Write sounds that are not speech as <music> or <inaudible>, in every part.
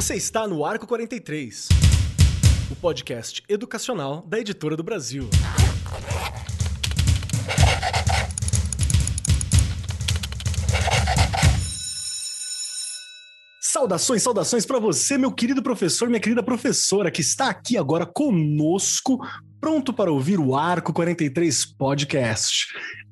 Você está no Arco 43, o podcast educacional da Editora do Brasil. Saudações, saudações para você, meu querido professor, minha querida professora, que está aqui agora conosco, pronto para ouvir o Arco 43 Podcast.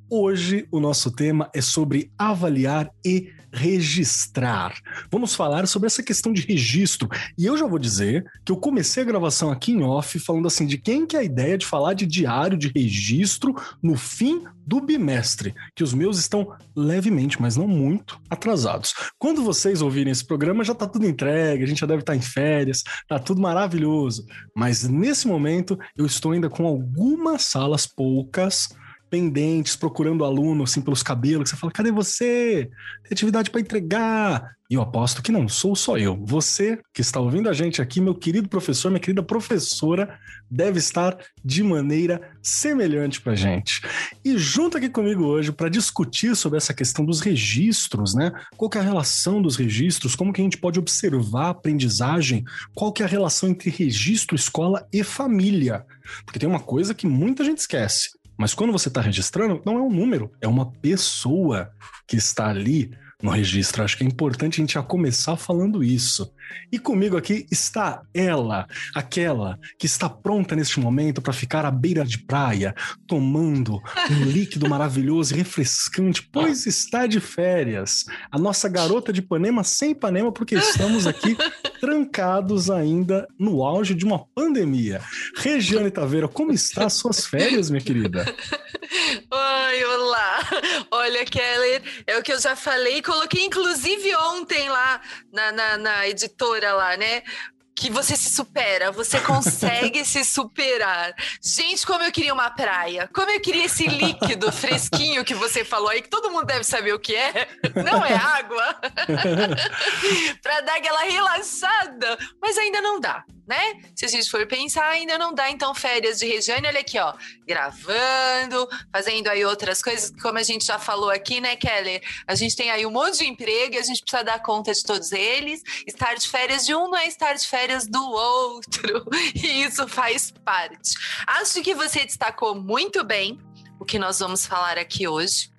Hoje o nosso tema é sobre avaliar e registrar. Vamos falar sobre essa questão de registro. E eu já vou dizer que eu comecei a gravação aqui em off falando assim de quem que é a ideia de falar de diário de registro no fim do bimestre, que os meus estão levemente, mas não muito, atrasados. Quando vocês ouvirem esse programa, já tá tudo entregue, a gente já deve estar tá em férias, tá tudo maravilhoso. Mas nesse momento, eu estou ainda com algumas salas poucas pendentes, procurando aluno assim pelos cabelos, você fala: cadê você? Tem atividade para entregar. E eu aposto que não sou só eu. Você que está ouvindo a gente aqui, meu querido professor, minha querida professora, deve estar de maneira semelhante para gente. E junto aqui comigo hoje para discutir sobre essa questão dos registros, né? Qual é a relação dos registros? Como que a gente pode observar a aprendizagem? Qual que é a relação entre registro, escola e família? Porque tem uma coisa que muita gente esquece. Mas quando você está registrando, não é um número, é uma pessoa que está ali no registro. Acho que é importante a gente já começar falando isso. E comigo aqui está ela, aquela que está pronta neste momento para ficar à beira de praia, tomando um <laughs> líquido maravilhoso e refrescante, pois está de férias. A nossa garota de Ipanema sem Ipanema, porque estamos aqui <laughs> trancados ainda no auge de uma pandemia. Regiane Taveira, como está as suas férias, minha querida? <laughs> Oi, olá. Olha, Keller, é o que eu já falei, coloquei inclusive ontem lá na, na, na editora lá, né? Que você se supera, você consegue <laughs> se superar. Gente, como eu queria uma praia, como eu queria esse líquido <laughs> fresquinho que você falou aí, que todo mundo deve saber o que é. Não é água. <laughs> para dar aquela relaxada, mas ainda não dá né? Se a gente for pensar, ainda não dá então férias de Regiane, olha aqui, ó, gravando, fazendo aí outras coisas, como a gente já falou aqui, né, Keller? A gente tem aí um monte de emprego e a gente precisa dar conta de todos eles. Estar de férias de um não é estar de férias do outro, <laughs> e isso faz parte. Acho que você destacou muito bem o que nós vamos falar aqui hoje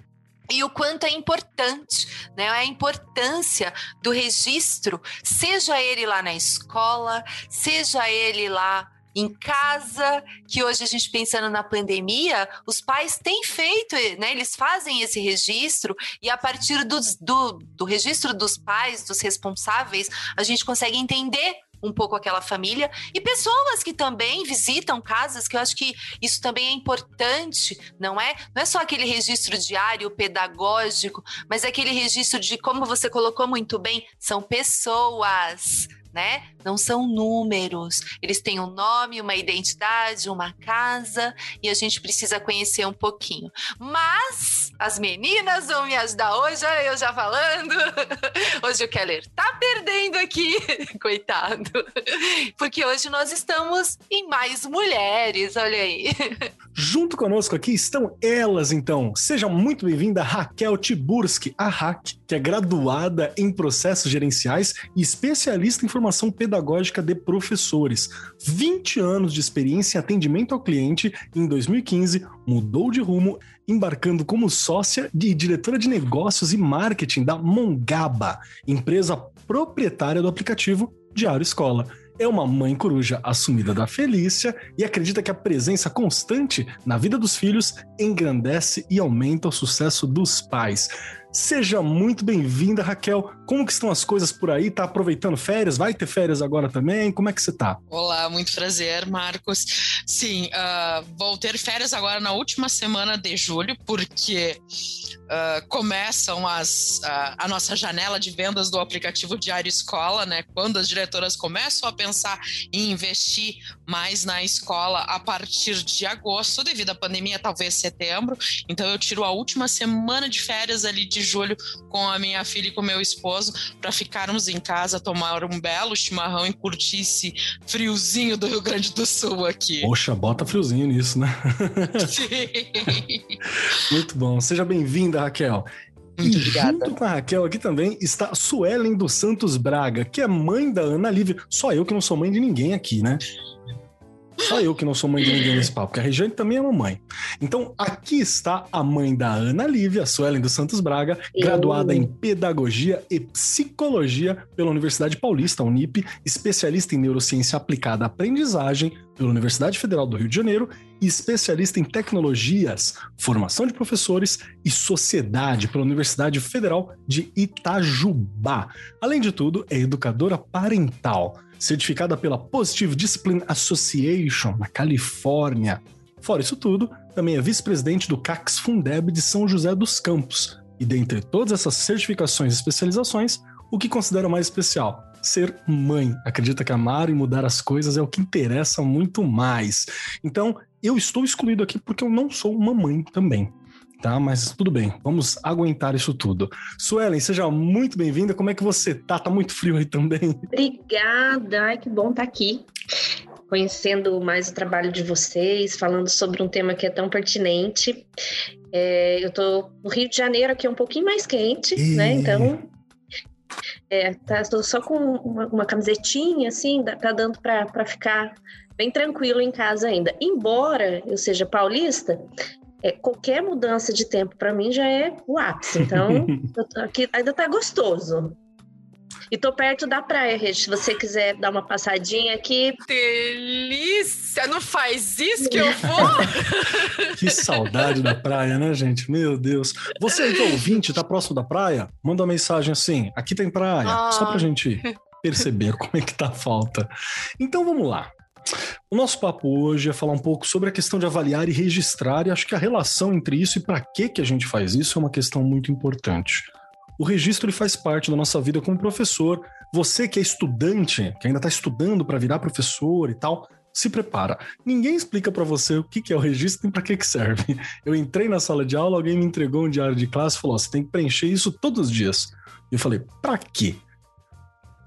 e o quanto é importante, né? A importância do registro, seja ele lá na escola, seja ele lá em casa, que hoje a gente pensando na pandemia, os pais têm feito, né? Eles fazem esse registro e a partir do, do, do registro dos pais, dos responsáveis, a gente consegue entender um pouco aquela família e pessoas que também visitam casas, que eu acho que isso também é importante, não é? Não é só aquele registro diário pedagógico, mas é aquele registro de como você colocou muito bem, são pessoas né? Não são números. Eles têm um nome, uma identidade, uma casa e a gente precisa conhecer um pouquinho. Mas as meninas vão me ajudar hoje, olha eu já falando. <laughs> Hoje o Keller tá perdendo aqui, <laughs> coitado. Porque hoje nós estamos em mais mulheres, olha aí. Junto conosco aqui estão elas, então. Seja muito bem-vinda, Raquel Tiburski, a Hack, que é graduada em processos gerenciais e especialista em formação pedagógica de professores. 20 anos de experiência em atendimento ao cliente e em 2015 mudou de rumo, embarcando como sócia e diretora de negócios e marketing da Mongaba, empresa proprietária do aplicativo Diário Escola é uma mãe coruja assumida da Felícia e acredita que a presença constante na vida dos filhos engrandece e aumenta o sucesso dos pais. Seja muito bem-vinda, Raquel. Como que estão as coisas por aí? Tá aproveitando férias? Vai ter férias agora também? Como é que você tá? Olá, muito prazer, Marcos. Sim, uh, vou ter férias agora na última semana de julho, porque uh, começam as, uh, a nossa janela de vendas do aplicativo Diário Escola, né? Quando as diretoras começam a pensar em investir mais na escola a partir de agosto, devido à pandemia, talvez setembro. Então eu tiro a última semana de férias ali de de julho com a minha filha e com meu esposo para ficarmos em casa, tomar um belo chimarrão e curtir esse friozinho do Rio Grande do Sul aqui. Poxa, bota friozinho nisso, né? Sim. <laughs> Muito bom. Seja bem-vinda, Raquel. Muito e obrigada. Junto com a Raquel aqui também está Suelen dos Santos Braga, que é mãe da Ana Lívia. Só eu que não sou mãe de ninguém aqui, né? Só eu que não sou mãe de ninguém nesse papo, porque a Regiane também é mamãe. Então, aqui está a mãe da Ana Lívia, Suelen dos Santos Braga, eu... graduada em Pedagogia e Psicologia pela Universidade Paulista, Unip, especialista em Neurociência Aplicada à Aprendizagem pela Universidade Federal do Rio de Janeiro e especialista em Tecnologias, Formação de Professores e Sociedade pela Universidade Federal de Itajubá. Além de tudo, é educadora parental certificada pela Positive Discipline Association, na Califórnia. Fora isso tudo, também é vice-presidente do CAX Fundeb de São José dos Campos. E dentre todas essas certificações e especializações, o que considera mais especial? Ser mãe. Acredita que amar e mudar as coisas é o que interessa muito mais. Então, eu estou excluído aqui porque eu não sou uma mãe também tá? Mas tudo bem, vamos aguentar isso tudo. Suelen, seja muito bem-vinda. Como é que você tá? Tá muito frio aí também? Obrigada, ai que bom estar tá aqui. Conhecendo mais o trabalho de vocês, falando sobre um tema que é tão pertinente. É, eu tô no Rio de Janeiro, aqui é um pouquinho mais quente, e... né? Então, é, tá, tô só com uma, uma camisetinha, assim, tá dando para ficar bem tranquilo em casa ainda. Embora eu seja paulista, é, qualquer mudança de tempo para mim já é o ápice. Então, <laughs> aqui ainda tá gostoso. E tô perto da praia, Regi. Se você quiser dar uma passadinha aqui. Delícia! Não faz isso que eu <laughs> vou! que saudade da praia, né, gente? Meu Deus. Você aí, então, ouvinte, tá próximo da praia? Manda uma mensagem assim: aqui tem praia. Ah. Só pra gente perceber como é que tá a falta. Então vamos lá. O nosso papo hoje é falar um pouco sobre a questão de avaliar e registrar, e acho que a relação entre isso e para que que a gente faz isso é uma questão muito importante. O registro ele faz parte da nossa vida como professor. Você que é estudante, que ainda está estudando para virar professor e tal, se prepara. Ninguém explica para você o que é o registro e para que que serve. Eu entrei na sala de aula, alguém me entregou um diário de classe e falou: você tem que preencher isso todos os dias. Eu falei: para quê?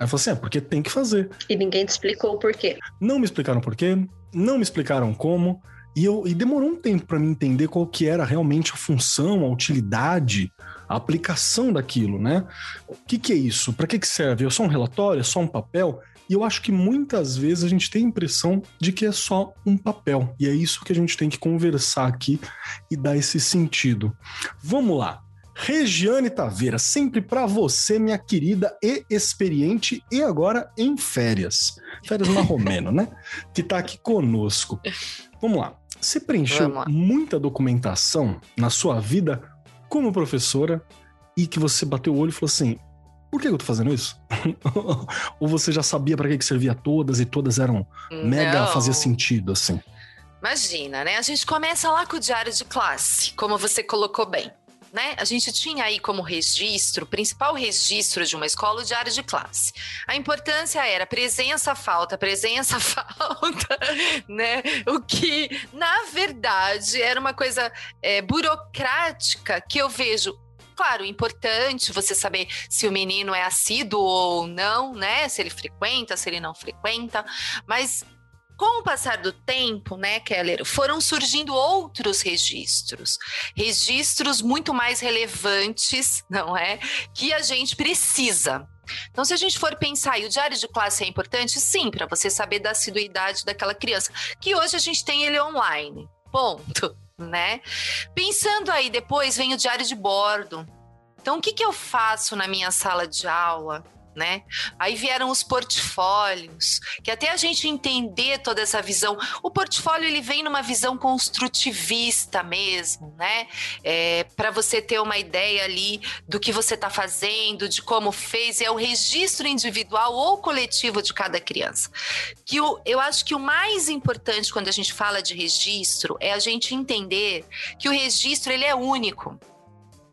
Aí eu falei assim: é, porque tem que fazer. E ninguém te explicou o porquê. Não me explicaram porquê, não me explicaram como. E, eu, e demorou um tempo para mim entender qual que era realmente a função, a utilidade, a aplicação daquilo, né? O que, que é isso? Para que, que serve? É só um relatório? É só um papel? E eu acho que muitas vezes a gente tem a impressão de que é só um papel. E é isso que a gente tem que conversar aqui e dar esse sentido. Vamos lá. Regiane Taveira, sempre para você, minha querida e experiente, e agora em férias. Férias na Romeno, né? <laughs> Que tá aqui conosco. Vamos lá. Você preencheu muita documentação na sua vida como professora e que você bateu o olho e falou assim: por que eu tô fazendo isso? <laughs> Ou você já sabia para que, que servia todas e todas eram Não. mega fazia sentido assim? Imagina, né? A gente começa lá com o diário de classe, como você colocou bem né? A gente tinha aí como registro, principal registro de uma escola, o diário de classe. A importância era presença, falta, presença, <laughs> falta, né? O que, na verdade, era uma coisa é, burocrática que eu vejo claro, importante você saber se o menino é assíduo ou não, né? Se ele frequenta, se ele não frequenta, mas com o passar do tempo, né, Keller, foram surgindo outros registros, registros muito mais relevantes, <laughs> não é? Que a gente precisa. Então, se a gente for pensar, e o diário de classe é importante, sim, para você saber da assiduidade daquela criança, que hoje a gente tem ele online. Ponto, né? Pensando aí, depois vem o diário de bordo. Então, o que, que eu faço na minha sala de aula? Né? Aí vieram os portfólios, que até a gente entender toda essa visão, o portfólio ele vem numa visão construtivista mesmo, né? É, para você ter uma ideia ali do que você está fazendo, de como fez, é o registro individual ou coletivo de cada criança. Que o, eu acho que o mais importante quando a gente fala de registro é a gente entender que o registro ele é único.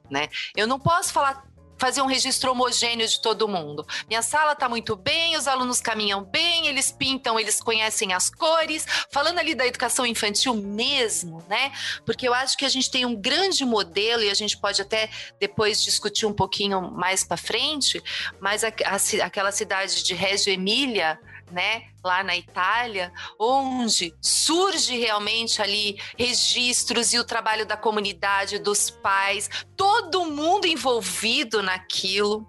Né? Eu não posso falar fazer um registro homogêneo de todo mundo. Minha sala está muito bem, os alunos caminham bem, eles pintam, eles conhecem as cores. Falando ali da educação infantil mesmo, né? Porque eu acho que a gente tem um grande modelo e a gente pode até depois discutir um pouquinho mais para frente, mas a, a, aquela cidade de Reggio Emília né, lá na Itália, onde surge realmente ali registros e o trabalho da comunidade, dos pais, todo mundo envolvido naquilo.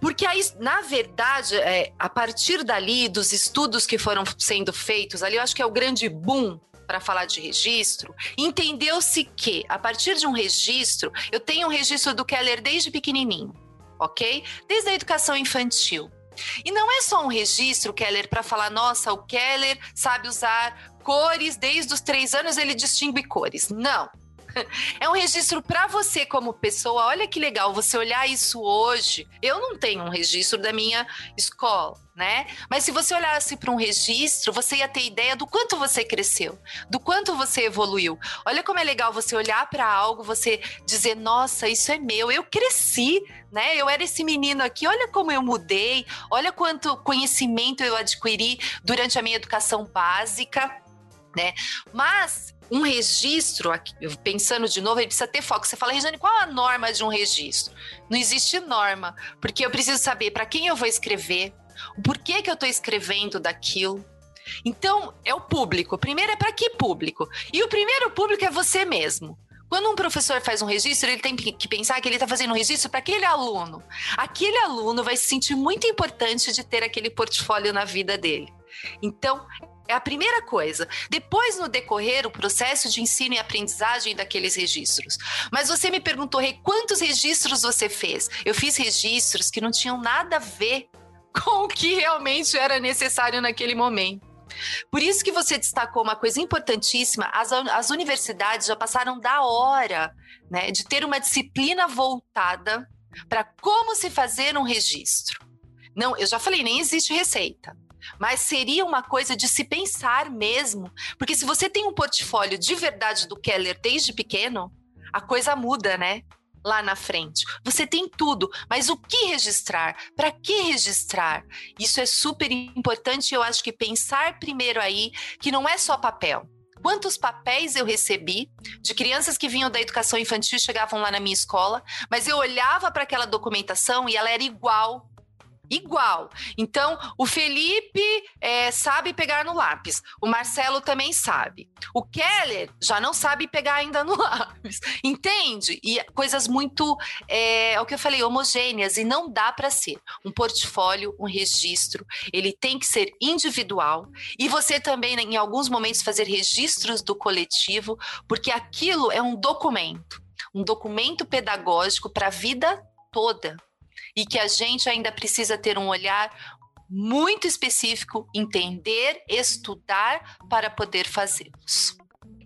Porque aí, na verdade, é, a partir dali, dos estudos que foram sendo feitos ali, eu acho que é o grande boom para falar de registro, entendeu-se que, a partir de um registro, eu tenho um registro do Keller desde pequenininho, ok? Desde a educação infantil. E não é só um registro, Keller, para falar, nossa, o Keller sabe usar cores, desde os três anos ele distingue cores. Não. É um registro para você como pessoa. Olha que legal você olhar isso hoje. Eu não tenho um registro da minha escola, né? Mas se você olhasse para um registro, você ia ter ideia do quanto você cresceu, do quanto você evoluiu. Olha como é legal você olhar para algo, você dizer: "Nossa, isso é meu. Eu cresci, né? Eu era esse menino aqui. Olha como eu mudei. Olha quanto conhecimento eu adquiri durante a minha educação básica." Né? Mas um registro, pensando de novo, ele precisa ter foco. Você fala, Regiane, qual a norma de um registro? Não existe norma, porque eu preciso saber para quem eu vou escrever, o porquê que eu estou escrevendo daquilo. Então, é o público. Primeiro é para que público? E o primeiro público é você mesmo. Quando um professor faz um registro, ele tem que pensar que ele está fazendo um registro para aquele aluno. Aquele aluno vai se sentir muito importante de ter aquele portfólio na vida dele. Então, é a primeira coisa. Depois, no decorrer, o processo de ensino e aprendizagem daqueles registros. Mas você me perguntou, Rei, quantos registros você fez? Eu fiz registros que não tinham nada a ver <laughs> com o que realmente era necessário naquele momento. Por isso que você destacou uma coisa importantíssima: as, as universidades já passaram da hora né, de ter uma disciplina voltada para como se fazer um registro. Não, eu já falei, nem existe receita. Mas seria uma coisa de se pensar mesmo, porque se você tem um portfólio de verdade do Keller desde pequeno, a coisa muda, né? Lá na frente. Você tem tudo, mas o que registrar? Para que registrar? Isso é super importante. Eu acho que pensar primeiro aí que não é só papel. Quantos papéis eu recebi de crianças que vinham da educação infantil e chegavam lá na minha escola, mas eu olhava para aquela documentação e ela era igual igual. Então, o Felipe é, sabe pegar no lápis, o Marcelo também sabe. O Keller já não sabe pegar ainda no <laughs> lápis, entende? E coisas muito, é, é o que eu falei, homogêneas, e não dá para ser. Um portfólio, um registro, ele tem que ser individual, e você também, em alguns momentos, fazer registros do coletivo, porque aquilo é um documento, um documento pedagógico para a vida toda e que a gente ainda precisa ter um olhar muito específico, entender, estudar para poder fazê-los.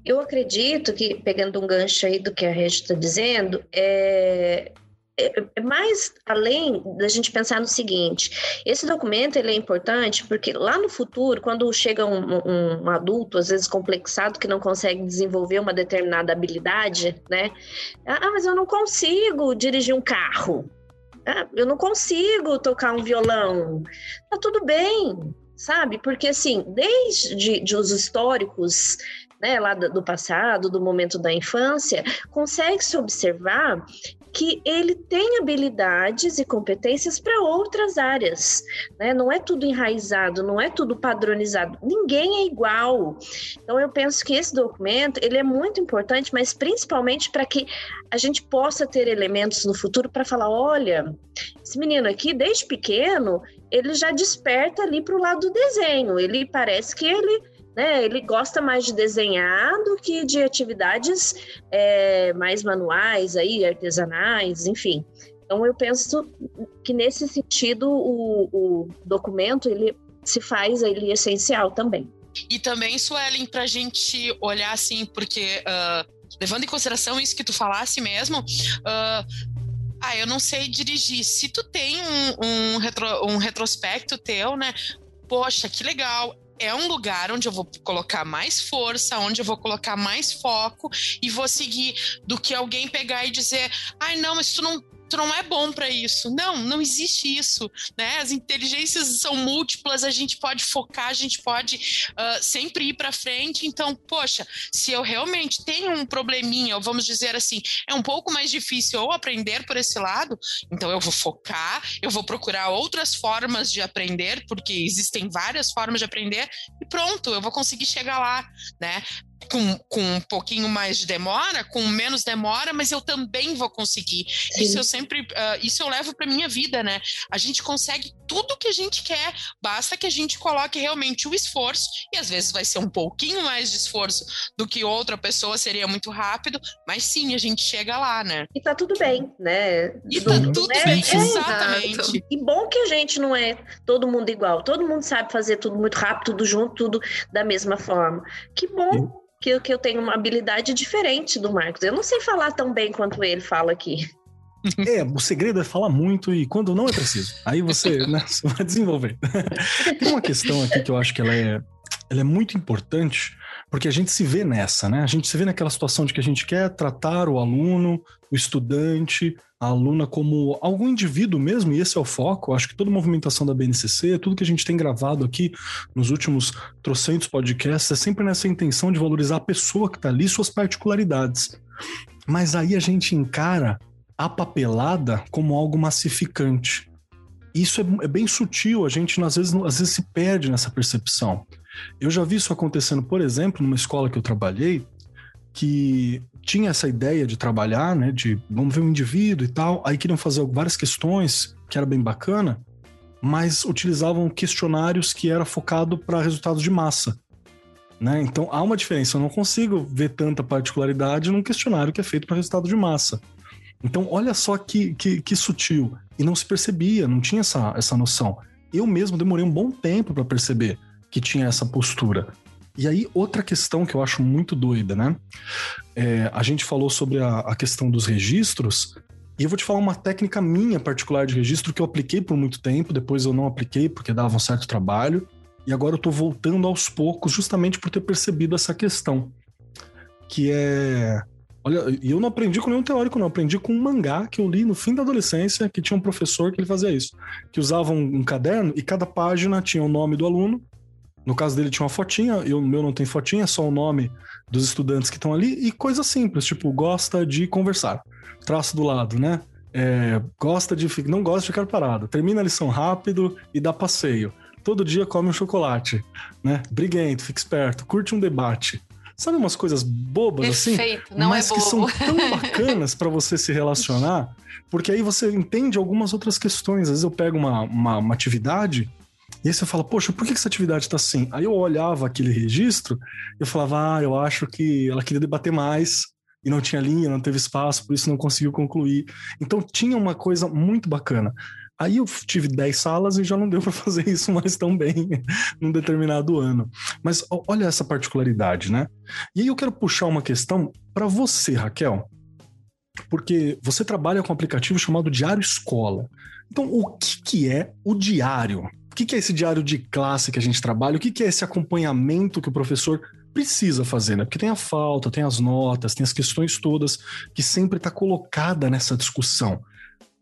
Eu acredito que, pegando um gancho aí do que a Regi está dizendo, é, é, é, mais além da gente pensar no seguinte: esse documento ele é importante porque lá no futuro, quando chega um, um, adulto, às vezes complexado, que não consegue desenvolver uma determinada habilidade, né? Ah, mas eu não consigo dirigir um carro. Ah, eu não consigo tocar um violão. Tá tudo bem, sabe? Porque assim, desde de os históricos né, lá do passado, do momento da infância, consegue-se observar que ele tem habilidades e competências para outras áreas. Né? Não é tudo enraizado, não é tudo padronizado. Ninguém é igual. Então eu penso que esse documento ele é muito importante, mas principalmente para que a gente possa ter elementos no futuro para falar, olha, esse menino aqui desde pequeno ele já desperta ali para o lado do desenho. Ele parece que ele né, ele gosta mais de desenhar do que de atividades é, mais manuais, aí, artesanais, enfim. Então eu penso que nesse sentido o, o documento ele se faz ele essencial também. E também, Suelen, para a gente olhar assim, porque uh, levando em consideração isso que tu falasse mesmo, uh, ah, eu não sei dirigir. Se tu tem um, um, retro, um retrospecto teu, né? Poxa, que legal é um lugar onde eu vou colocar mais força, onde eu vou colocar mais foco e vou seguir do que alguém pegar e dizer, ai não, mas tu não não é bom para isso. Não, não existe isso, né? As inteligências são múltiplas, a gente pode focar, a gente pode uh, sempre ir para frente. Então, poxa, se eu realmente tenho um probleminha, ou vamos dizer assim, é um pouco mais difícil ou aprender por esse lado, então eu vou focar, eu vou procurar outras formas de aprender, porque existem várias formas de aprender, e pronto, eu vou conseguir chegar lá, né? Com, com um pouquinho mais de demora, com menos demora, mas eu também vou conseguir. Sim. Isso eu sempre, uh, isso eu levo para minha vida, né? A gente consegue tudo que a gente quer, basta que a gente coloque realmente o esforço, e às vezes vai ser um pouquinho mais de esforço do que outra pessoa, seria muito rápido, mas sim, a gente chega lá, né? E tá tudo bem, né? E tá tudo é, bem, é, exatamente. E bom que a gente não é todo mundo igual, todo mundo sabe fazer tudo muito rápido, tudo junto, tudo da mesma forma. Que bom que, que eu tenho uma habilidade diferente do Marcos. Eu não sei falar tão bem quanto ele fala aqui. É, o segredo é falar muito e quando não é preciso. Aí você, <laughs> né, você vai desenvolver. Tem uma questão aqui que eu acho que ela é, ela é muito importante, porque a gente se vê nessa, né? A gente se vê naquela situação de que a gente quer tratar o aluno, o estudante, a aluna como algum indivíduo mesmo, e esse é o foco. Acho que toda a movimentação da BNCC, tudo que a gente tem gravado aqui nos últimos trocentos podcasts, é sempre nessa intenção de valorizar a pessoa que está ali, suas particularidades. Mas aí a gente encara a papelada como algo massificante. Isso é, é bem sutil, a gente às vezes, às vezes se perde nessa percepção. Eu já vi isso acontecendo, por exemplo, numa escola que eu trabalhei, que tinha essa ideia de trabalhar, né, de vamos ver um indivíduo e tal, aí queriam fazer várias questões, que era bem bacana, mas utilizavam questionários que era focado para resultados de massa. Né? Então há uma diferença, eu não consigo ver tanta particularidade num questionário que é feito para resultado de massa. Então olha só que, que, que, sutil. E não se percebia, não tinha essa, essa noção. Eu mesmo demorei um bom tempo para perceber que tinha essa postura. E aí, outra questão que eu acho muito doida, né? É, a gente falou sobre a, a, questão dos registros, e eu vou te falar uma técnica minha particular de registro que eu apliquei por muito tempo, depois eu não apliquei porque dava um certo trabalho, e agora eu tô voltando aos poucos justamente por ter percebido essa questão. Que é. Olha, e eu não aprendi com nenhum teórico, não. Eu aprendi com um mangá que eu li no fim da adolescência, que tinha um professor que ele fazia isso. Que usava um, um caderno e cada página tinha o nome do aluno no caso dele tinha uma fotinha, e o meu não tem fotinha, só o nome dos estudantes que estão ali, e coisa simples, tipo, gosta de conversar. Traço do lado, né? É, gosta de não gosta de ficar parado. Termina a lição rápido e dá passeio. Todo dia come um chocolate, né? Briguento, fica esperto, curte um debate. Sabe umas coisas bobas assim? Perfeito, assim? Não mas é que são tão <laughs> bacanas para você se relacionar, porque aí você entende algumas outras questões. Às vezes eu pego uma, uma, uma atividade e aí você fala, poxa, por que essa atividade está assim? Aí eu olhava aquele registro eu falava, ah, eu acho que ela queria debater mais e não tinha linha, não teve espaço, por isso não conseguiu concluir. Então tinha uma coisa muito bacana. Aí eu tive 10 salas e já não deu para <laughs> fazer isso mais tão bem <laughs> num determinado ano. Mas olha essa particularidade, né? E aí eu quero puxar uma questão para você, Raquel, porque você trabalha com um aplicativo chamado Diário Escola. Então, o que, que é o diário? O que é esse diário de classe que a gente trabalha? O que é esse acompanhamento que o professor precisa fazer, né? Porque tem a falta, tem as notas, tem as questões todas que sempre está colocada nessa discussão.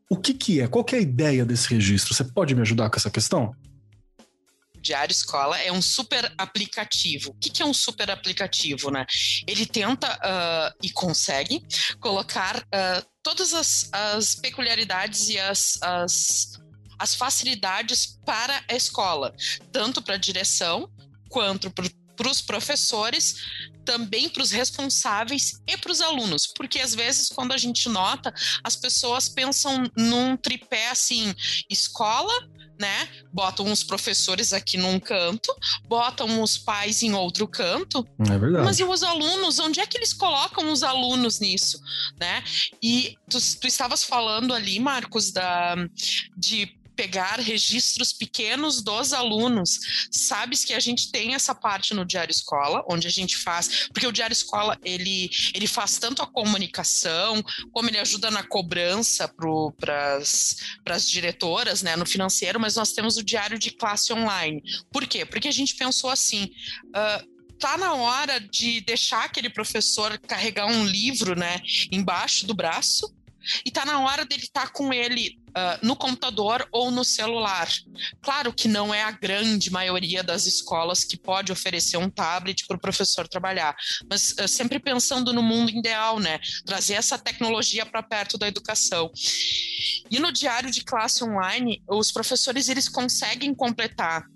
O que, que é? Qual que é a ideia desse registro? Você pode me ajudar com essa questão? Diário Escola é um super aplicativo. O que, que é um super aplicativo, né? Ele tenta uh, e consegue colocar uh, todas as, as, peculiaridades e as, as as facilidades para a escola, tanto para a direção quanto para os professores, também para os responsáveis e para os alunos, porque às vezes quando a gente nota, as pessoas pensam num tripé assim, escola, né? Botam os professores aqui num canto, botam os pais em outro canto. É verdade. Mas e os alunos? Onde é que eles colocam os alunos nisso, né? E tu, tu estavas falando ali, Marcos, da de pegar registros pequenos dos alunos. Sabes que a gente tem essa parte no Diário Escola, onde a gente faz, porque o Diário Escola ele, ele faz tanto a comunicação, como ele ajuda na cobrança para as diretoras, né, no financeiro, mas nós temos o Diário de Classe Online. Por quê? Porque a gente pensou assim. Uh, tá na hora de deixar aquele professor carregar um livro, né, embaixo do braço e tá na hora dele estar tá com ele uh, no computador ou no celular. Claro que não é a grande maioria das escolas que pode oferecer um tablet para o professor trabalhar, mas uh, sempre pensando no mundo ideal, né? Trazer essa tecnologia para perto da educação. E no diário de classe online, os professores eles conseguem completar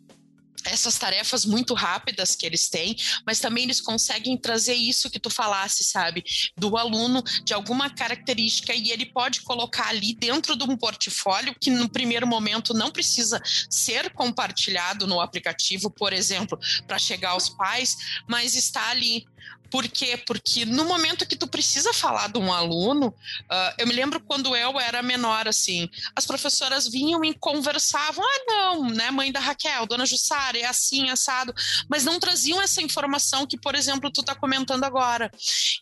essas tarefas muito rápidas que eles têm, mas também eles conseguem trazer isso que tu falasse, sabe? Do aluno, de alguma característica, e ele pode colocar ali dentro de um portfólio que no primeiro momento não precisa ser compartilhado no aplicativo, por exemplo, para chegar aos pais, mas está ali por quê? Porque no momento que tu precisa falar de um aluno, uh, eu me lembro quando eu era menor, assim, as professoras vinham e conversavam, ah, não, né, mãe da Raquel, dona Jussara, é assim, assado, mas não traziam essa informação que, por exemplo, tu tá comentando agora.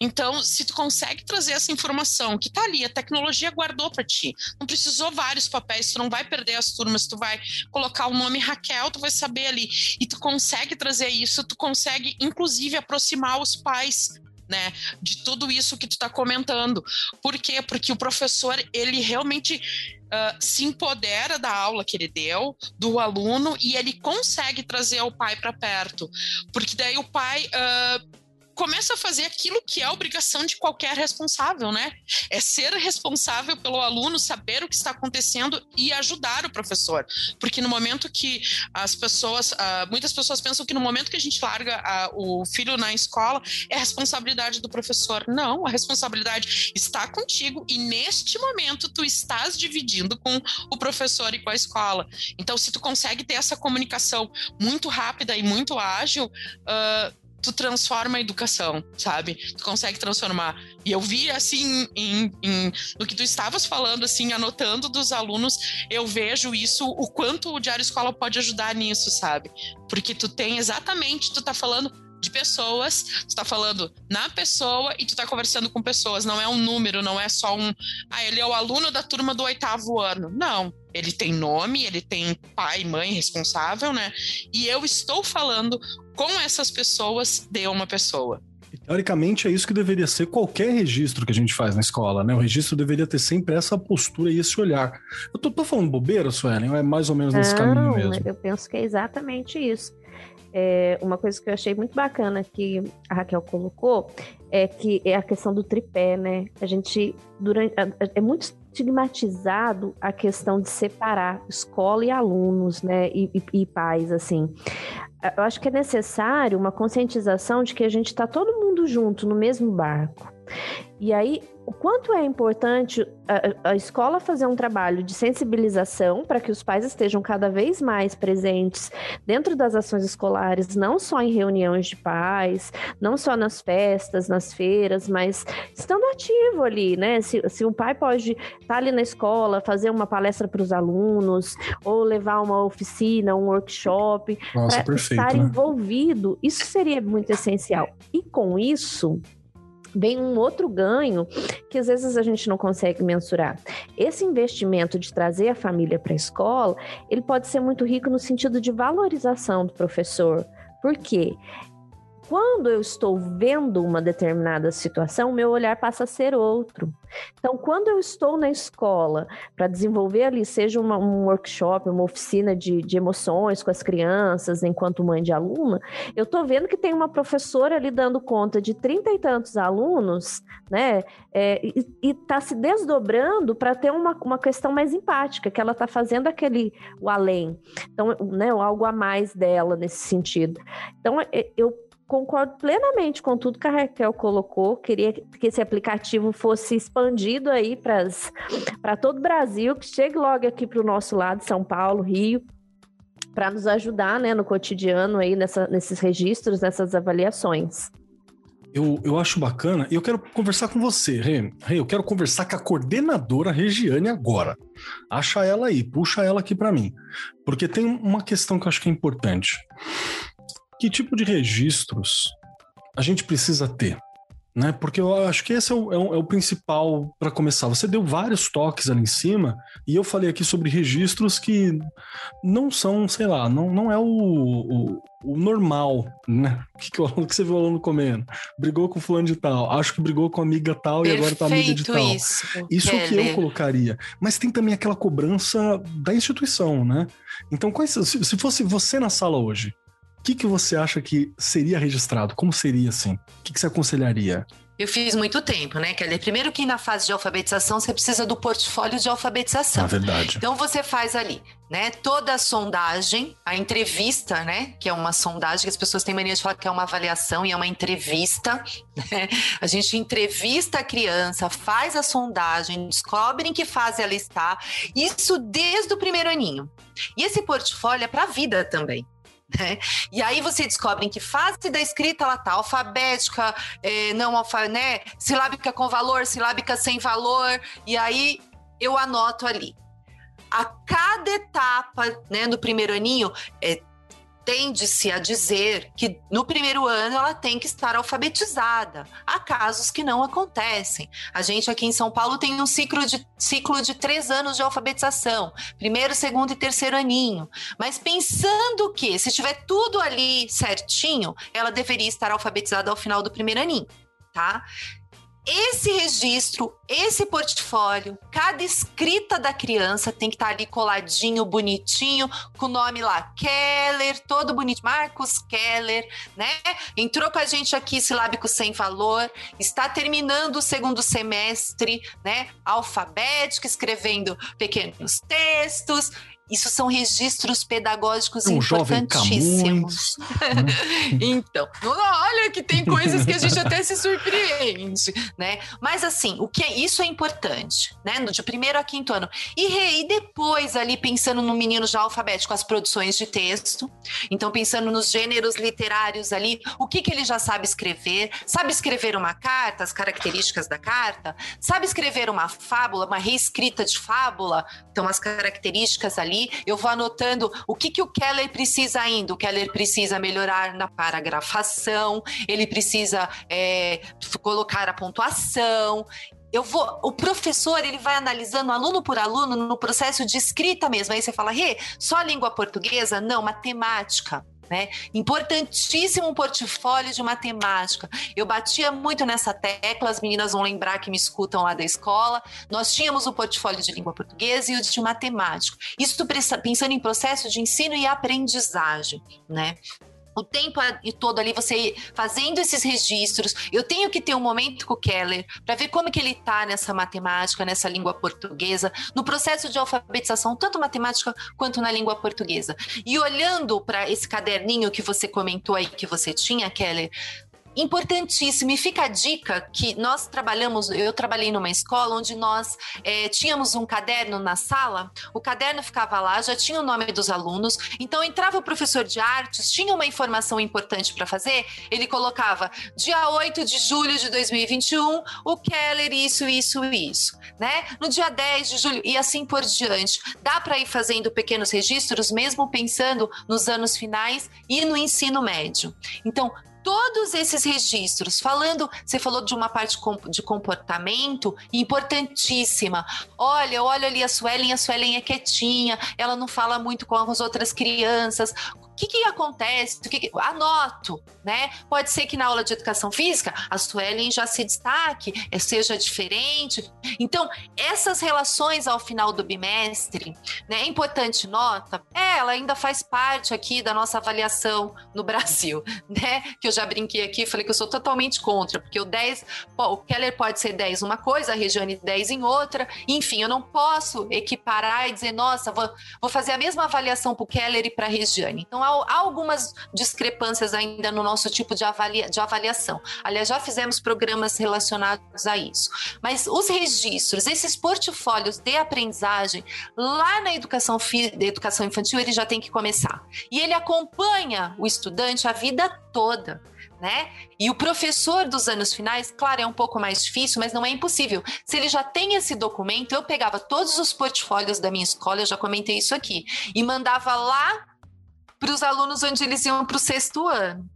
Então, se tu consegue trazer essa informação que tá ali, a tecnologia guardou para ti, não precisou vários papéis, tu não vai perder as turmas, tu vai colocar o nome Raquel, tu vai saber ali, e tu consegue trazer isso, tu consegue, inclusive, aproximar os pais faz né, de tudo isso que tu está comentando. Por quê? Porque o professor, ele realmente uh, se empodera da aula que ele deu, do aluno, e ele consegue trazer o pai para perto. Porque daí o pai... Uh, começa a fazer aquilo que é obrigação de qualquer responsável, né? É ser responsável pelo aluno, saber o que está acontecendo e ajudar o professor. Porque no momento que as pessoas, uh, muitas pessoas pensam que no momento que a gente larga uh, o filho na escola, é responsabilidade do professor. Não, a responsabilidade está contigo e neste momento tu estás dividindo com o professor e com a escola. Então, se tu consegue ter essa comunicação muito rápida e muito ágil, uh, tu transforma a educação, sabe? Tu consegue transformar. E eu vi, assim, em, em, no que tu estavas falando, assim, anotando dos alunos, eu vejo isso, o quanto o Diário Escola pode ajudar nisso, sabe? Porque tu tem exatamente, tu tá falando de pessoas, tu tá falando na pessoa e tu tá conversando com pessoas, não é um número, não é só um, ah, ele é o aluno da turma do oitavo ano. Não, ele tem nome, ele tem pai e mãe responsável, né? E eu estou falando com essas pessoas de uma pessoa. Teoricamente, é isso que deveria ser qualquer registro que a gente faz na escola, né? O registro deveria ter sempre essa postura e esse olhar. Eu tô, tô falando bobeira, Suelen, ou é mais ou menos nesse Não, caminho mesmo? Eu penso que é exatamente isso. É, uma coisa que eu achei muito bacana que a Raquel colocou é que é a questão do tripé, né? A gente durante é muito estigmatizado a questão de separar escola e alunos, né? E, e, e pais, assim. Eu acho que é necessário uma conscientização de que a gente está todo mundo junto no mesmo barco. E aí, o quanto é importante a, a, escola fazer um trabalho de sensibilização para que os pais estejam cada vez mais presentes dentro das ações escolares, não só em reuniões de pais, não só nas festas, nas feiras, mas estando ativo ali, né? Se, se o pai pode estar tá ali na escola, fazer uma palestra para os alunos, ou levar uma oficina, um workshop, para estar né? envolvido, isso seria muito essencial. E com isso, vem um outro ganho que às vezes a gente não consegue mensurar. Esse investimento de trazer a família para a escola, ele pode ser muito rico no sentido de valorização do professor. Por quê? Quando eu estou vendo uma determinada situação, meu olhar passa a ser outro. Então, quando eu estou na escola para desenvolver ali, seja uma, um workshop, uma oficina de, de emoções com as crianças, enquanto mãe de aluna, eu estou vendo que tem uma professora ali dando conta de trinta e tantos alunos, né? É, e está se desdobrando para ter uma, uma questão mais empática, que ela está fazendo aquele o além. Então, né, algo a mais dela nesse sentido. Então, é, eu concordo plenamente com tudo que a Raquel colocou. Queria que esse aplicativo fosse expandido aí para todo o Brasil, que chegue logo aqui para o nosso lado, São Paulo, Rio, para nos ajudar né, no cotidiano aí nessa, nesses registros, nessas avaliações. Eu, eu acho bacana e eu quero conversar com você, Rê. Rê, eu quero conversar com a coordenadora Regiane agora. Acha ela aí, puxa ela aqui para mim. Porque tem uma questão que eu acho que é importante. Que tipo de registros a gente precisa ter? né? Porque eu acho que esse é o, é o, é o principal para começar. Você deu vários toques ali em cima e eu falei aqui sobre registros que não são, sei lá, não, não é o, o, o normal, né? <laughs> O que, que, o que você viu o aluno comendo? Brigou com fulano de tal, acho que brigou com amiga tal Perfeito e agora tá amiga de tal. Isso, isso é o que eu colocaria. Mas tem também aquela cobrança da instituição, né? Então, quais, se, se fosse você na sala hoje, que, que você acha que seria registrado? Como seria assim? O que, que você aconselharia? Eu fiz muito tempo, né, Kelly? Primeiro que na fase de alfabetização você precisa do portfólio de alfabetização. É verdade. Então você faz ali, né, toda a sondagem, a entrevista, né, que é uma sondagem que as pessoas têm mania de falar que é uma avaliação e é uma entrevista, né? A gente entrevista a criança, faz a sondagem, descobre em que fase ela está, isso desde o primeiro aninho. E esse portfólio é para a vida também. Né? E aí você descobre em que fase da escrita ela está, alfabética, é, não alfa, né? silábica com valor, silábica sem valor, e aí eu anoto ali. A cada etapa, né, no primeiro aninho, é, tende-se a dizer que no primeiro ano ela tem que estar alfabetizada. Há casos que não acontecem. A gente aqui em São Paulo tem um ciclo de, ciclo de três anos de alfabetização: primeiro, segundo e terceiro aninho. Mas pensando que, se tiver tudo ali certinho, ela deveria estar alfabetizada ao final do primeiro aninho. Tá? Esse registro, esse portfólio, cada escrita da criança tem que estar tá ali coladinho, bonitinho, com o nome lá, Keller, todo bonito, Marcos Keller, né? Entrou com a gente aqui, silábico sem valor, está terminando o segundo semestre, né? Alfabético, escrevendo pequenos textos, isso são registros pedagógicos um importantíssimos. <laughs> então, olha que tem coisas que a gente até se surpreende, né? Mas assim, o que é isso é importante, né? De primeiro a quinto ano. E, e depois ali pensando no menino já alfabético, as produções de texto. Então pensando nos gêneros literários ali, o que que ele já sabe escrever? Sabe escrever uma carta, as características da carta? Sabe escrever uma fábula, uma reescrita de fábula? Então as características ali ali, eu vou anotando o que, que o Keller precisa ainda. O Keller precisa melhorar na paragrafação, ele precisa é, colocar a pontuação, eu vou, o professor ele vai analisando aluno por aluno no processo de escrita mesmo. Aí você fala, Rê, só língua portuguesa? Não, matemática. Né? Importantíssimo portfólio de matemática. Eu batia muito nessa tecla, as meninas vão lembrar que me escutam lá da escola. Nós tínhamos o portfólio de língua portuguesa e o de matemática. Isso pensando em processo de ensino e aprendizagem, né? O tempo todo ali você fazendo esses registros. Eu tenho que ter um momento com o Keller para ver como que ele está nessa matemática, nessa língua portuguesa, no processo de alfabetização, tanto matemática quanto na língua portuguesa. E olhando para esse caderninho que você comentou aí que você tinha, Keller, importantíssimo. E fica a dica que nós trabalhamos, eu trabalhei numa escola onde nós é, tínhamos um caderno na sala, o caderno ficava lá, já tinha o nome dos alunos, então entrava o professor de artes, tinha uma informação importante para fazer, ele colocava dia 8 de julho de 2021, o Keller, isso, isso, isso, né? No dia 10 de julho, e assim por diante. Dá para ir fazendo pequenos registros, mesmo pensando nos anos finais e no ensino médio. Então, todos esses registros, falando, você falou de uma parte de comportamento importantíssima. Olha, eu olho ali a Suelen, a Suelen é quietinha, ela não fala muito com as outras crianças. O que, que acontece? O que, que... Anoto, né? Pode ser que na aula de educação física a Suelen já se destaque, eh, seja diferente. Então, essas relações ao final do bimestre, né? É importante nota, ela ainda faz parte aqui da nossa avaliação no <laughs> Brasil, né? Que eu já brinquei aqui, falei que eu sou totalmente contra, porque o 10, pô, o Keller pode ser 10 uma coisa, a Regiane 10 em outra, enfim, eu não posso equiparar e dizer, nossa, vou, vou fazer a mesma avaliação para o Keller e para a Regiane. Então, há, algumas discrepâncias ainda no nosso tipo de, avalia, de avaliação. Aliás, já fizemos programas relacionados a isso. Mas os registros, esses portfólios de aprendizagem, lá na educação, de educação infantil, ele já tem que começar. E ele acompanha o estudante a vida toda. Né? E o professor dos anos finais, claro, é um pouco mais difícil, mas não é impossível. Se ele já tem esse documento, eu pegava todos os portfólios da minha escola, eu já comentei isso aqui, e mandava lá para os alunos onde eles iam para o sexto ano.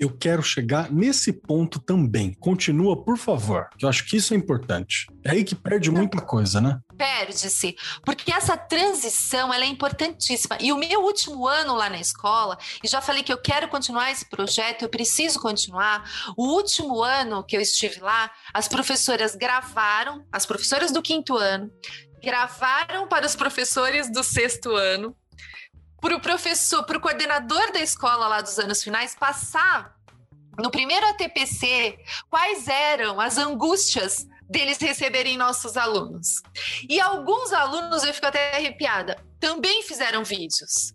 Eu quero chegar nesse ponto também. Continua, por favor, que eu acho que isso é importante. É aí que perde muita coisa, né? Perde-se, porque essa transição ela é importantíssima. E o meu último ano lá na escola, e já falei que eu quero continuar esse projeto, eu preciso continuar. O último ano que eu estive lá, as professoras gravaram, as professoras do quinto ano, gravaram para os professores do sexto ano, para o professor, para o coordenador da escola lá dos anos finais passar no primeiro ATPC quais eram as angústias deles receberem nossos alunos. E alguns alunos, eu fico até arrepiada, também fizeram vídeos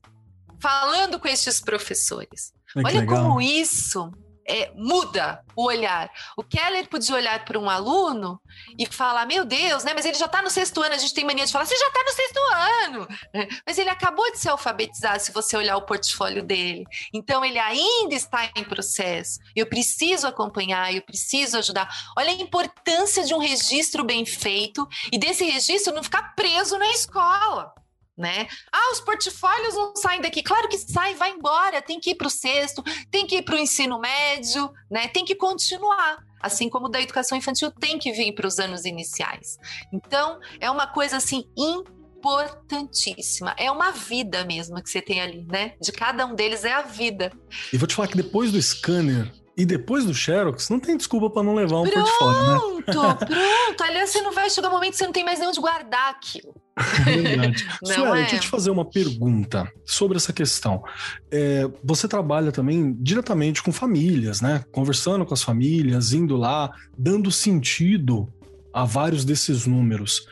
falando com estes professores. Olha como isso é, muda o olhar. O Keller podia olhar para um aluno e falar: Meu Deus, né? Mas ele já está no sexto ano. A gente tem mania de falar: Você já está no sexto ano. É, mas ele acabou de se alfabetizar, se você olhar o portfólio dele. Então, ele ainda está em processo. Eu preciso acompanhar, eu preciso ajudar. Olha a importância de um registro bem feito e desse registro não ficar preso na escola né? Ah, os portfólios não saem daqui. Claro que sai, vai embora, tem que ir para o sexto, tem que ir para o ensino médio, né? Tem que continuar. Assim como da educação infantil tem que vir para os anos iniciais. Então, é uma coisa assim importantíssima. É uma vida mesmo que você tem ali, né? De cada um deles é a vida. E vou te falar que depois do scanner, e depois do Xerox, não tem desculpa para não levar um pronto, portfólio, né? Pronto, <laughs> pronto. Aliás, você não vai chegar um momento que você não tem mais nem onde guardar aquilo. Verdade. <laughs> Não Sueli, é? deixa eu te fazer uma pergunta sobre essa questão. É, você trabalha também diretamente com famílias, né? Conversando com as famílias, indo lá, dando sentido a vários desses números.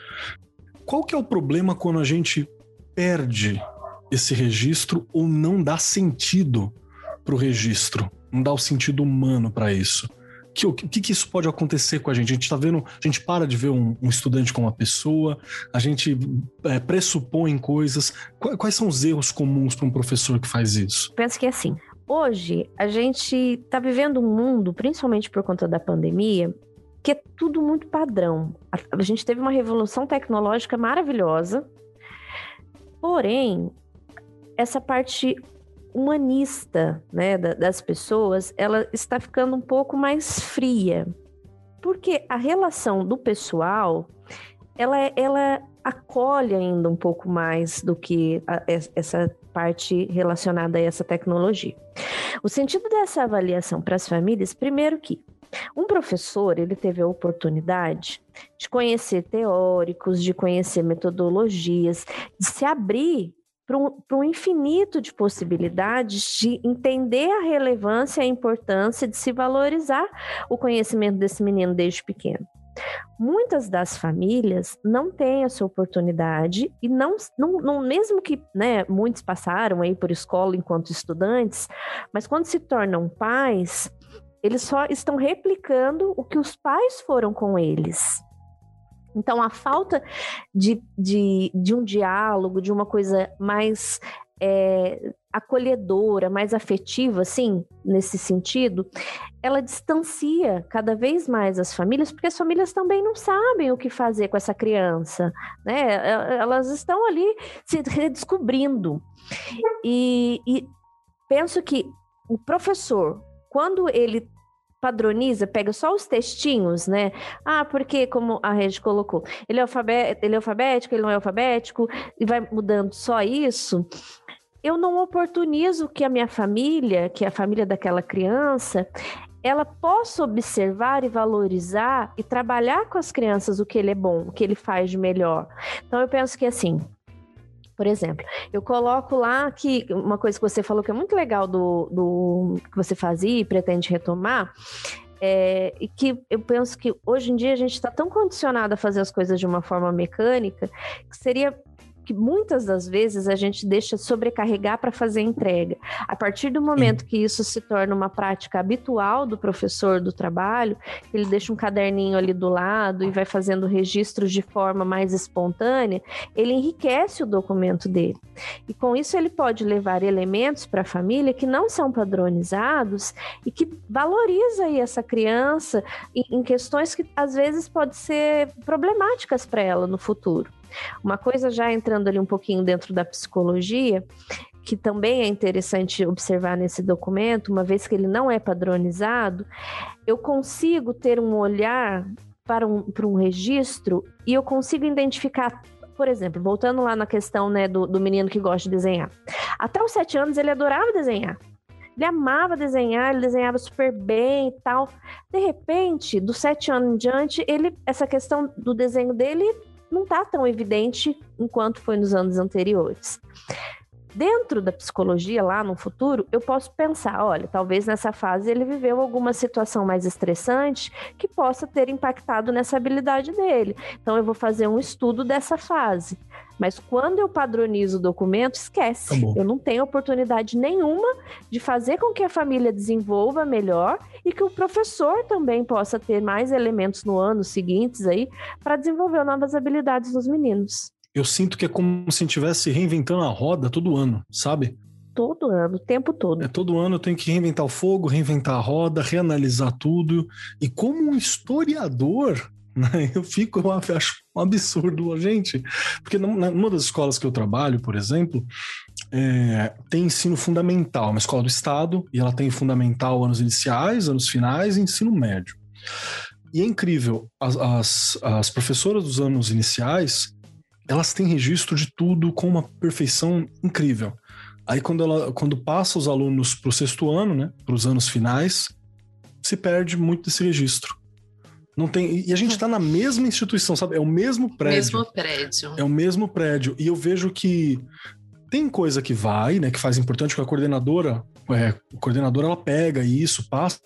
Qual que é o problema quando a gente perde esse registro ou não dá sentido para o registro? Não dá o sentido humano para isso? que, o que, que isso pode acontecer com a gente? A gente tá vendo, a gente para de ver um, um estudante como uma pessoa, a gente é, pressupõe coisas. Quais, quais são os erros comuns para um professor que faz isso? Penso que é assim. Hoje, a gente está vivendo um mundo, principalmente por conta da pandemia, que é tudo muito padrão. A, a gente teve uma revolução tecnológica maravilhosa, porém, essa parte humanista né, das pessoas, ela está ficando um pouco mais fria. Porque a relação do pessoal, ela, ela acolhe ainda um pouco mais do que a, essa parte relacionada a essa tecnologia. O sentido dessa avaliação para as famílias, primeiro que um professor, ele teve a oportunidade de conhecer teóricos, de conhecer metodologias, de se abrir para um, um, infinito de possibilidades de entender a relevância e a importância de se valorizar o conhecimento desse menino desde pequeno. Muitas das famílias não têm essa oportunidade e não, não, não, mesmo que né, muitos passaram aí por escola enquanto estudantes, mas quando se tornam pais, eles só estão replicando o que os pais foram com eles. Então, a falta de, de, de um diálogo, de uma coisa mais é, acolhedora, mais afetiva, assim, nesse sentido, ela distancia cada vez mais as famílias, porque as famílias também não sabem o que fazer com essa criança, né? Elas estão ali se redescobrindo. E, e penso que o professor, quando ele padroniza, pega só os textinhos, né? Ah, porque, como a rede colocou, ele é, alfabético, ele é alfabético, ele não é alfabético, e vai mudando só isso. Eu não oportunizo que a minha família, que a família daquela criança, ela possa observar e valorizar e trabalhar com as crianças o que ele é bom, o que ele faz de melhor. Então eu penso que assim, por exemplo, eu coloco lá que uma coisa que você falou que é muito legal do, do que você fazia e pretende retomar, é, e que eu penso que hoje em dia a gente está tão condicionado a fazer as coisas de uma forma mecânica que seria que muitas das vezes a gente deixa sobrecarregar para fazer entrega. A partir do momento Sim. que isso se torna uma prática habitual do professor do trabalho, ele deixa um caderninho ali do lado e vai fazendo registros de forma mais espontânea, ele enriquece o documento dele. E com isso ele pode levar elementos para a família que não são padronizados e que valoriza aí essa criança em, em questões que às vezes podem ser problemáticas para ela no futuro. Uma coisa já entrando ali um pouquinho dentro da psicologia que também é interessante observar nesse documento, uma vez que ele não é padronizado, eu consigo ter um olhar para um, para um registro e eu consigo identificar por exemplo, voltando lá na questão né, do, do menino que gosta de desenhar. Até os sete anos ele adorava desenhar. Ele amava desenhar, ele desenhava super bem e tal. De repente, dos sete anos em diante, ele, essa questão do desenho dele não tá tão evidente enquanto foi nos anos anteriores. Dentro da psicologia, lá no futuro, eu posso pensar: olha, talvez nessa fase ele viveu alguma situação mais estressante que possa ter impactado nessa habilidade dele. Então, eu vou fazer um estudo dessa fase. Mas quando eu padronizo o documento, esquece. Tá eu não tenho oportunidade nenhuma de fazer com que a família desenvolva melhor e que o professor também possa ter mais elementos no ano seguintes aí para desenvolver novas habilidades nos meninos eu sinto que é como se estivesse reinventando a roda todo ano, sabe? Todo ano, o tempo todo. É, todo ano eu tenho que reinventar o fogo, reinventar a roda, reanalisar tudo. E como um historiador, <laughs> né, eu fico, eu acho um absurdo, gente. Porque numa das escolas que eu trabalho, por exemplo, é, tem ensino fundamental, uma escola do Estado, e ela tem fundamental anos iniciais, anos finais e ensino médio. E é incrível, as, as, as professoras dos anos iniciais, elas têm registro de tudo com uma perfeição incrível. Aí quando, ela, quando passa os alunos para o sexto ano, né, para os anos finais, se perde muito desse registro. Não tem, e a gente está na mesma instituição, sabe? É o mesmo prédio. Mesmo prédio. É o mesmo prédio. E eu vejo que tem coisa que vai, né, que faz importante que a coordenadora, é, a coordenadora ela pega isso, passa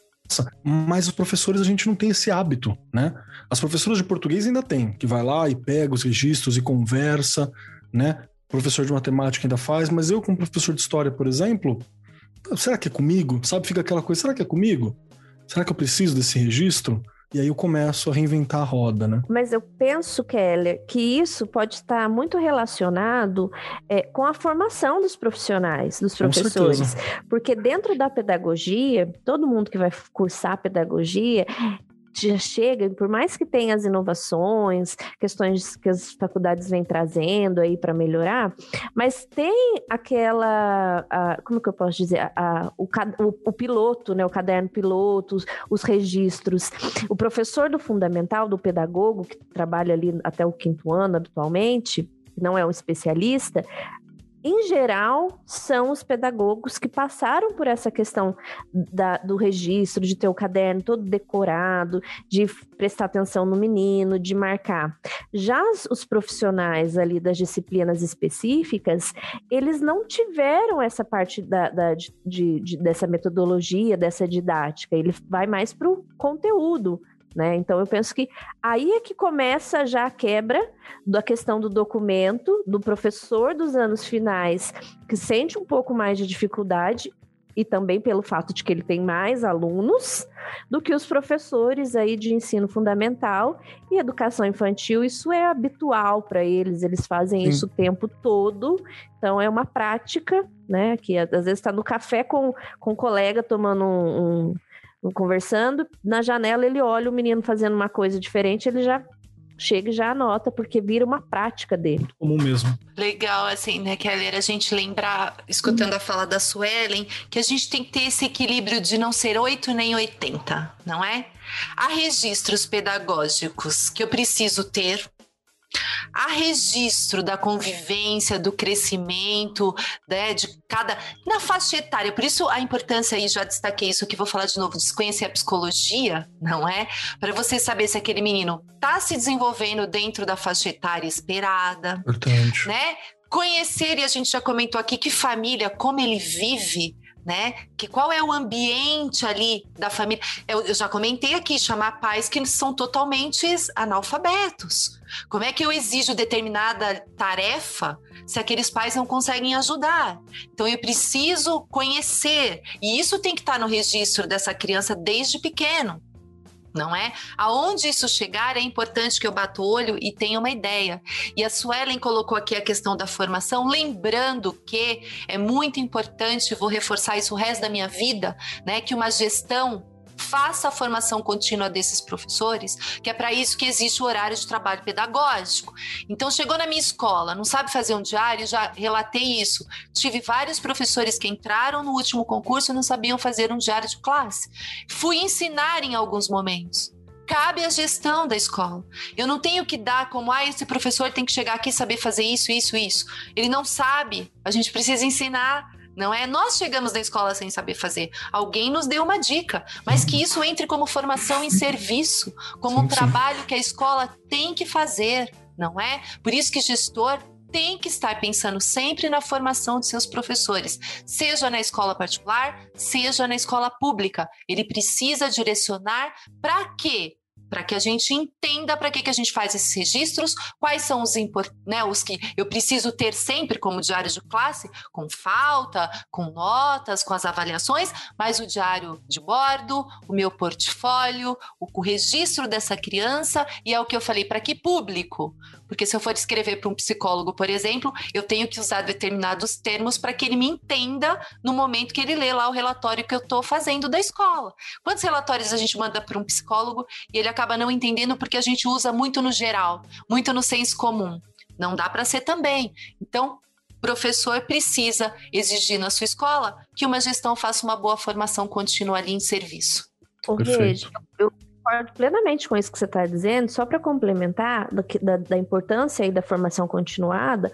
mas os professores a gente não tem esse hábito, né? As professoras de português ainda tem, que vai lá e pega os registros e conversa, né? O professor de matemática ainda faz, mas eu como professor de história, por exemplo, será que é comigo? Sabe, fica aquela coisa, será que é comigo? Será que eu preciso desse registro? E aí eu começo a reinventar a roda, né? Mas eu penso, Keller, que isso pode estar muito relacionado é, com a formação dos profissionais, dos professores. Porque dentro da pedagogia, todo mundo que vai cursar pedagogia já chega, por mais que tenha as inovações, questões que as faculdades vêm trazendo aí para melhorar, mas tem aquela, a, como que eu posso dizer, a, a, o, o, piloto, né, o caderno piloto, os, os registros. O professor do fundamental, do pedagogo, que trabalha ali até o quinto ano atualmente, não é um especialista, em geral, são os pedagogos que passaram por essa questão da, do registro, de ter o caderno todo decorado, de prestar atenção no menino, de marcar. Já os profissionais ali das disciplinas específicas, eles não tiveram essa parte da, da de, de, dessa metodologia, dessa didática. Ele vai mais para o conteúdo, né? Então eu penso que aí é que começa já a quebra da questão do documento, do professor dos anos finais, que sente um pouco mais de dificuldade e também pelo fato de que ele tem mais alunos do que os professores aí de ensino fundamental e educação infantil. Isso é habitual para eles, eles fazem Sim. isso o tempo todo. Então é uma prática, né? Que às vezes está no café com, com um colega tomando um, um conversando, na janela ele olha o menino fazendo uma coisa diferente, ele já chega e já anota, porque vira uma prática dele. Comum mesmo. Legal, assim, né, Keller, a gente lembrar, escutando a fala da Suelen, que a gente tem que ter esse equilíbrio de não ser 8 nem 80, não é? Há registros pedagógicos que eu preciso ter Há registro da convivência, do crescimento, né, de cada. na faixa etária. Por isso a importância aí, já destaquei isso que vou falar de novo, de conhecer a psicologia, não é? Para você saber se aquele menino está se desenvolvendo dentro da faixa etária esperada. Importante. Né? Conhecer, e a gente já comentou aqui, que família, como ele vive né? Que qual é o ambiente ali da família? Eu, eu, já comentei aqui, chamar pais que são totalmente analfabetos. Como é que eu exijo determinada tarefa se aqueles pais não conseguem ajudar? Então eu preciso conhecer, e isso tem que estar no registro dessa criança desde pequeno não é? Aonde isso chegar é importante que eu bata o olho e tenha uma ideia. E a Suelen colocou aqui a questão da formação, lembrando que é muito importante, vou reforçar isso o resto da minha vida, né, que uma gestão faça a formação contínua desses professores, que é para isso que existe o horário de trabalho pedagógico. Então, chegou na minha escola, não sabe fazer um diário, já relatei isso. Tive vários professores que entraram no último concurso e não sabiam fazer um diário de classe. Fui ensinar em alguns momentos cabe à gestão da escola. Eu não tenho que dar como, ah, esse professor tem que chegar aqui e saber fazer isso, isso, isso. Ele não sabe. A gente precisa ensinar. Não é nós chegamos na escola sem saber fazer. Alguém nos deu uma dica, mas que isso entre como formação em serviço, como um trabalho que a escola tem que fazer, não é? Por isso que gestor tem que estar pensando sempre na formação de seus professores, seja na escola particular, seja na escola pública. Ele precisa direcionar para quê? Para que a gente entenda para que, que a gente faz esses registros, quais são os, né, os que eu preciso ter sempre como diário de classe, com falta, com notas, com as avaliações, mas o diário de bordo, o meu portfólio, o, o registro dessa criança, e é o que eu falei, para que público? Porque se eu for escrever para um psicólogo, por exemplo, eu tenho que usar determinados termos para que ele me entenda no momento que ele lê lá o relatório que eu estou fazendo da escola. Quantos relatórios a gente manda para um psicólogo e ele acaba não entendendo porque a gente usa muito no geral, muito no senso comum? Não dá para ser também. Então, professor precisa exigir na sua escola que uma gestão faça uma boa formação contínua ali em serviço. Eu concordo plenamente com isso que você está dizendo. Só para complementar da, da, da importância aí da formação continuada,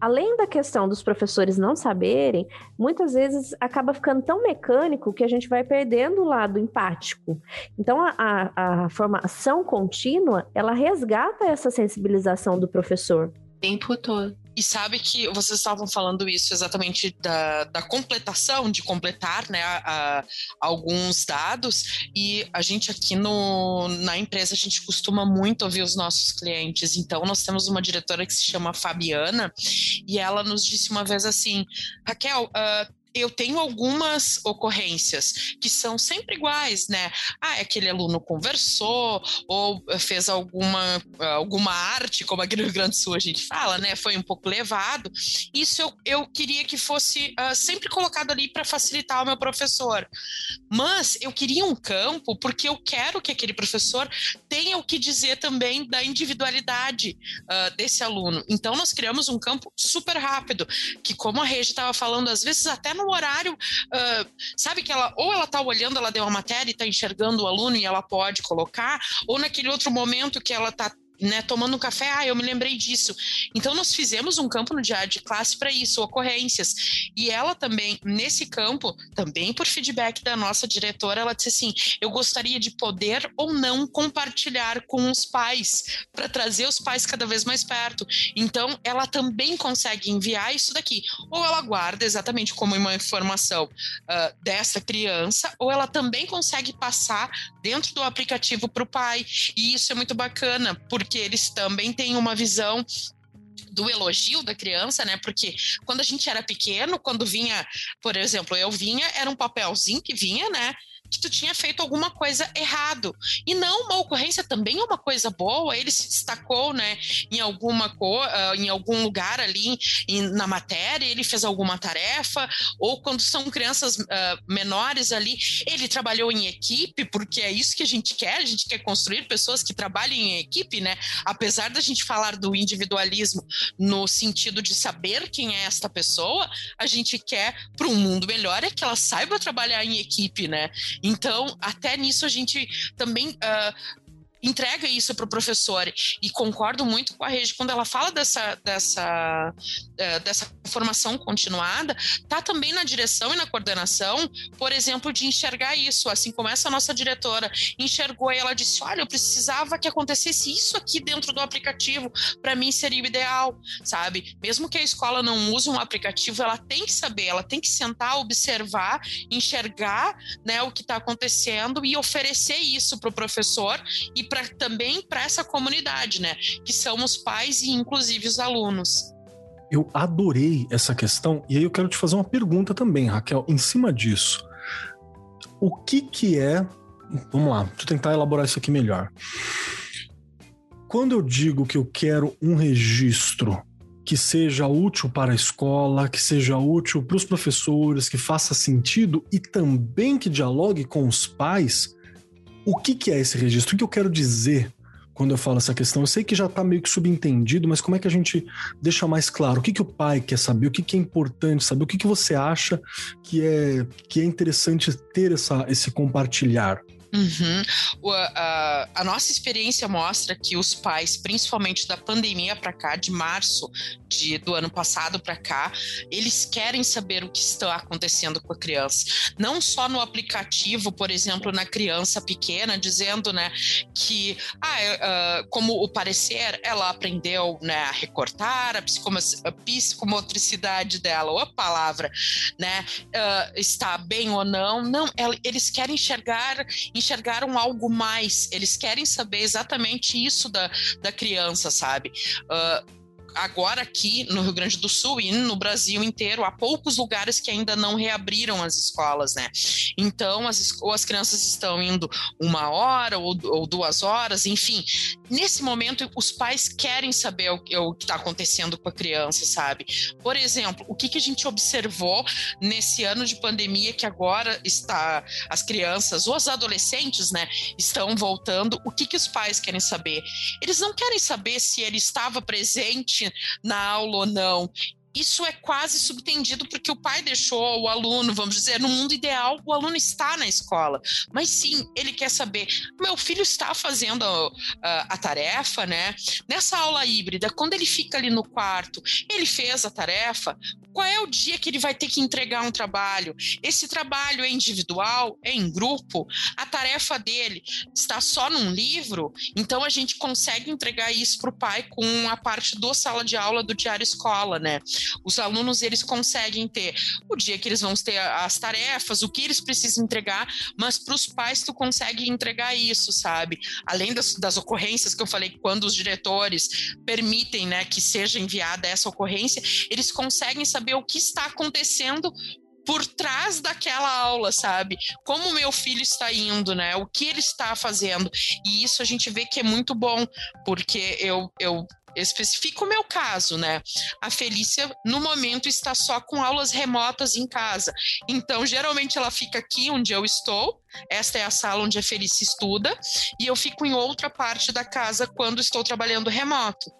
além da questão dos professores não saberem, muitas vezes acaba ficando tão mecânico que a gente vai perdendo o lado empático. Então, a, a, a formação contínua, ela resgata essa sensibilização do professor. Tempo todo. E sabe que vocês estavam falando isso exatamente da, da completação, de completar né, a, a, alguns dados, e a gente aqui no, na empresa, a gente costuma muito ouvir os nossos clientes. Então, nós temos uma diretora que se chama Fabiana, e ela nos disse uma vez assim: Raquel, uh, eu tenho algumas ocorrências que são sempre iguais, né? Ah, aquele aluno conversou ou fez alguma, alguma arte, como aqui no Rio Grande do Sul a gente fala, né? Foi um pouco levado. Isso eu, eu queria que fosse uh, sempre colocado ali para facilitar o meu professor. Mas eu queria um campo porque eu quero que aquele professor tenha o que dizer também da individualidade uh, desse aluno. Então nós criamos um campo super rápido, que como a Regi estava falando, às vezes até no no horário, uh, sabe que ela ou ela está olhando, ela deu uma matéria e está enxergando o aluno e ela pode colocar, ou naquele outro momento que ela está né, tomando um café, ah, eu me lembrei disso. Então, nós fizemos um campo no diário de classe para isso, ocorrências. E ela também, nesse campo, também por feedback da nossa diretora, ela disse assim: eu gostaria de poder ou não compartilhar com os pais, para trazer os pais cada vez mais perto. Então, ela também consegue enviar isso daqui. Ou ela guarda exatamente como uma informação uh, dessa criança, ou ela também consegue passar dentro do aplicativo para o pai. E isso é muito bacana, porque porque eles também têm uma visão do elogio da criança, né? Porque quando a gente era pequeno, quando vinha, por exemplo, eu vinha, era um papelzinho que vinha, né? Que tu tinha feito alguma coisa errado. E não, uma ocorrência também é uma coisa boa, ele se destacou, né, em alguma cor, uh, em algum lugar ali em, na matéria, ele fez alguma tarefa, ou quando são crianças uh, menores ali, ele trabalhou em equipe, porque é isso que a gente quer, a gente quer construir pessoas que trabalhem em equipe, né? Apesar da gente falar do individualismo no sentido de saber quem é esta pessoa, a gente quer para um mundo melhor é que ela saiba trabalhar em equipe, né? Então, até nisso a gente também uh, entrega isso para o professor. E concordo muito com a Rede quando ela fala dessa, dessa, é, dessa formação continuada, tá também na direção e na coordenação, por exemplo, de enxergar isso. Assim como essa nossa diretora enxergou e ela disse: Olha, eu precisava que acontecesse isso aqui dentro do aplicativo, para mim seria o ideal, sabe? Mesmo que a escola não use um aplicativo, ela tem que saber, ela tem que sentar, observar, enxergar né, o que está acontecendo e oferecer isso para o professor e pra, também para essa comunidade, né? Que são os pais e inclusive os alunos. Eu adorei essa questão e aí eu quero te fazer uma pergunta também, Raquel, em cima disso. O que que é? Vamos lá, deixa eu tentar elaborar isso aqui melhor. Quando eu digo que eu quero um registro que seja útil para a escola, que seja útil para os professores, que faça sentido e também que dialogue com os pais, O que, que é esse registro? O que eu quero dizer quando eu falo essa questão? Eu sei que já está meio que subentendido, mas como é que a gente deixa mais claro? O que, que o pai quer saber? O que, que é importante saber? O que, que você acha que é, que é interessante ter essa, esse compartilhar? Uhum. O, a, a, nossa experiência mostra que os pais, principalmente da pandemia para cá, de março de, do ano passado para cá, eles querem saber o que está acontecendo com a criança. Não só no aplicativo, por exemplo, na criança pequena, dizendo né, que, ah, uh, como o parecer, ela aprendeu né, a recortar, a, a psicomotricidade dela, ou a palavra, né, uh, está bem ou não. Não, eles querem enxergar enxergaram algo mais, eles querem saber exatamente isso da, da criança, sabe? Uh, agora aqui no Rio Grande do Sul e no Brasil inteiro, há poucos lugares que ainda não reabriram as escolas, né? Então, as, ou as crianças estão indo uma hora ou, ou duas horas, enfim. Nesse momento, os pais querem saber o, o que está acontecendo com a criança, sabe? Por exemplo, o que, que a gente observou nesse ano de pandemia que agora está as crianças ou os adolescentes, né, estão voltando, o que, que os pais querem saber? Eles não querem saber se ele estava presente na aula ou não isso é quase subtendido porque o pai deixou o aluno, vamos dizer, no mundo ideal, o aluno está na escola. Mas sim, ele quer saber: meu filho está fazendo a, a, a, tarefa, né? Nessa aula híbrida, quando ele fica ali no quarto, ele fez a tarefa. Qual é o dia que ele vai ter que entregar um trabalho? Esse trabalho é individual? É em grupo? A tarefa dele está só num livro? Então a gente consegue entregar isso para o pai com a parte do sala de aula do diário escola, né? Os alunos eles conseguem ter o dia que eles vão ter as tarefas, o que eles precisam entregar, mas para os pais tu consegue entregar isso, sabe? Além das, das ocorrências que eu falei, quando os diretores permitem, né, que seja enviada essa ocorrência, eles conseguem saber o que está acontecendo por trás daquela aula, sabe? Como o meu filho está indo, né? O que ele está fazendo. E isso a gente vê que é muito bom, porque eu, eu especifico o meu caso, né? A Felícia, no momento, está só com aulas remotas em casa. Então, geralmente, ela fica aqui onde eu estou. Esta é a sala onde a Felícia estuda. E eu fico em outra parte da casa quando estou trabalhando remoto.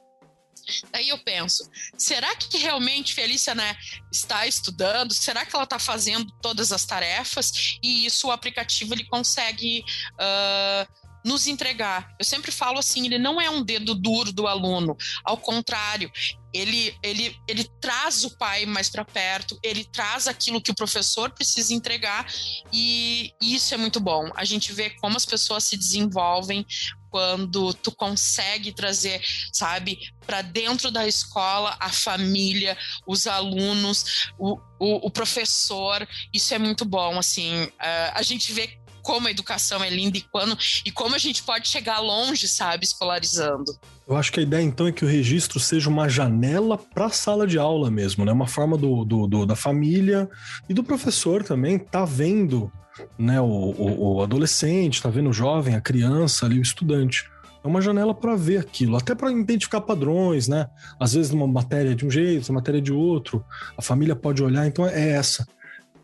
Aí eu penso, será que realmente Felícia né, está estudando? Será que ela está fazendo todas as tarefas? E isso o aplicativo ele consegue uh, nos entregar. Eu sempre falo assim, ele não é um dedo duro do aluno, ao contrário, ele, ele, ele traz o pai mais para perto, ele traz aquilo que o professor precisa entregar e isso é muito bom. A gente vê como as pessoas se desenvolvem quando tu consegue trazer, sabe, para dentro da escola a família, os alunos, o, o, o professor. Isso é muito bom, assim. Uh, a gente vê como a educação é linda e quando e como a gente pode chegar longe, sabe, escolarizando. Eu acho que a ideia então é que o registro seja uma janela para a sala de aula mesmo, né? Uma forma do, do, do, da família e do professor também tá vendo, né? O, o, o adolescente, tá vendo o jovem, a criança ali, o estudante. É uma janela para ver aquilo, até para identificar padrões, né? Às vezes numa matéria de um jeito, numa matéria de outro, a família pode olhar, então é essa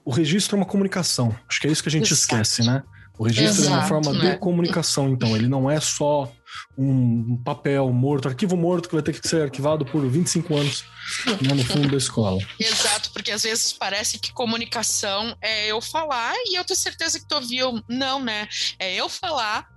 o registro é uma comunicação. Acho que é isso que a gente Exato. esquece, né? O registro Exato, é uma forma né? de comunicação, então. Ele não é só um papel morto, arquivo morto que vai ter que ser arquivado por 25 anos né, no fundo da escola. <laughs> Exato, porque às vezes parece que comunicação é eu falar e eu tenho certeza que tu ouviu. Não, né? É eu falar,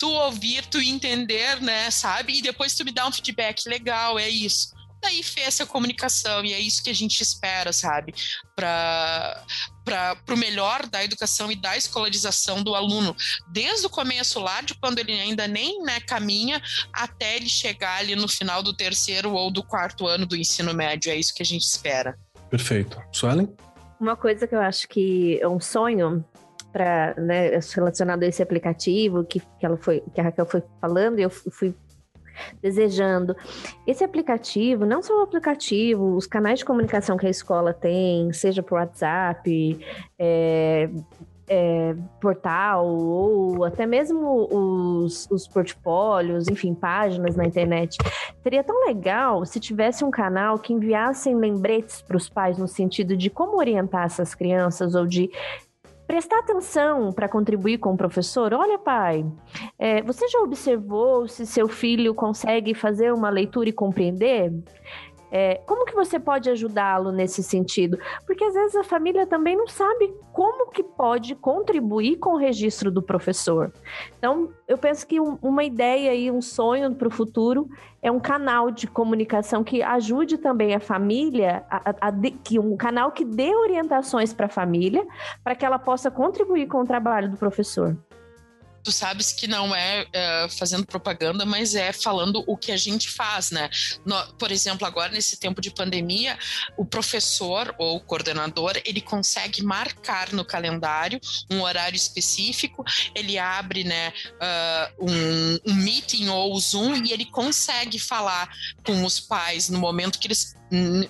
tu ouvir, tu entender, né? Sabe? E depois tu me dá um feedback legal, é isso daí fez essa comunicação e é isso que a gente espera, sabe? Para para o melhor da educação e da escolarização do aluno, desde o começo lá, de quando ele ainda nem né, caminha, até ele chegar ali no final do terceiro ou do quarto ano do ensino médio. É isso que a gente espera. Perfeito. Suelen? Uma coisa que eu acho que é um sonho para né, relacionado a esse aplicativo que, que ela foi que a Raquel foi falando e eu fui desejando. Esse aplicativo, não só o aplicativo, os canais de comunicação que a escola tem, seja por WhatsApp, é, é, portal ou até mesmo os, os portfólios, enfim, páginas na internet. Seria tão legal se tivesse um canal que enviassem lembretes para os pais no sentido de como orientar essas crianças ou de prestar atenção para contribuir com o professor. Olha, pai, é, você já observou se seu filho consegue fazer uma leitura e compreender? É, como que você pode ajudá-lo nesse sentido? Porque às vezes a família também não sabe como que pode contribuir com o registro do professor. Então, eu penso que um, uma ideia e um sonho para o futuro é um canal de comunicação que ajude também a família, a, a, a que um canal que dê orientações para a família, para que ela possa contribuir com o trabalho do professor tu sabes que não é, é, fazendo propaganda, mas é falando o que a gente faz, né? No, por exemplo, agora nesse tempo de pandemia, o professor ou o coordenador ele consegue marcar no calendário um horário específico, ele abre, né, uh, um, um meeting ou Zoom e ele consegue falar com os pais no momento que eles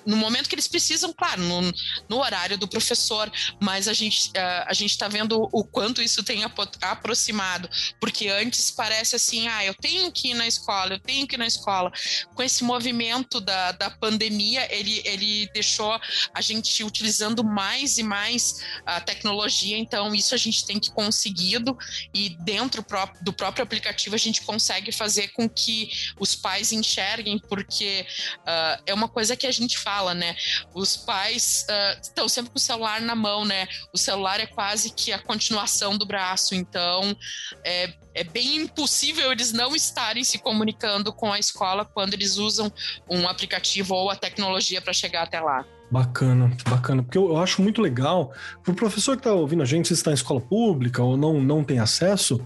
no momento que eles precisam, claro, no, no horário do professor, mas a gente uh, a gente está vendo o quanto isso tem aproximado, porque antes parece assim, ah, eu tenho que ir na escola, eu tenho que ir na escola. Com esse movimento da, da pandemia, ele, ele deixou a gente utilizando mais e mais a tecnologia, então isso a gente tem que conseguido e dentro do próprio aplicativo a gente consegue fazer com que os pais enxerguem, porque uh, é uma coisa que a gente fala, né? Os pais uh, estão sempre com o celular na mão, né? O celular é quase que a continuação do braço, então é, é bem impossível eles não estarem se comunicando com a escola quando eles usam um aplicativo ou a tecnologia para chegar até lá. Bacana, bacana, porque eu, eu acho muito legal para o professor que está ouvindo a gente, se está em escola pública ou não, não tem acesso,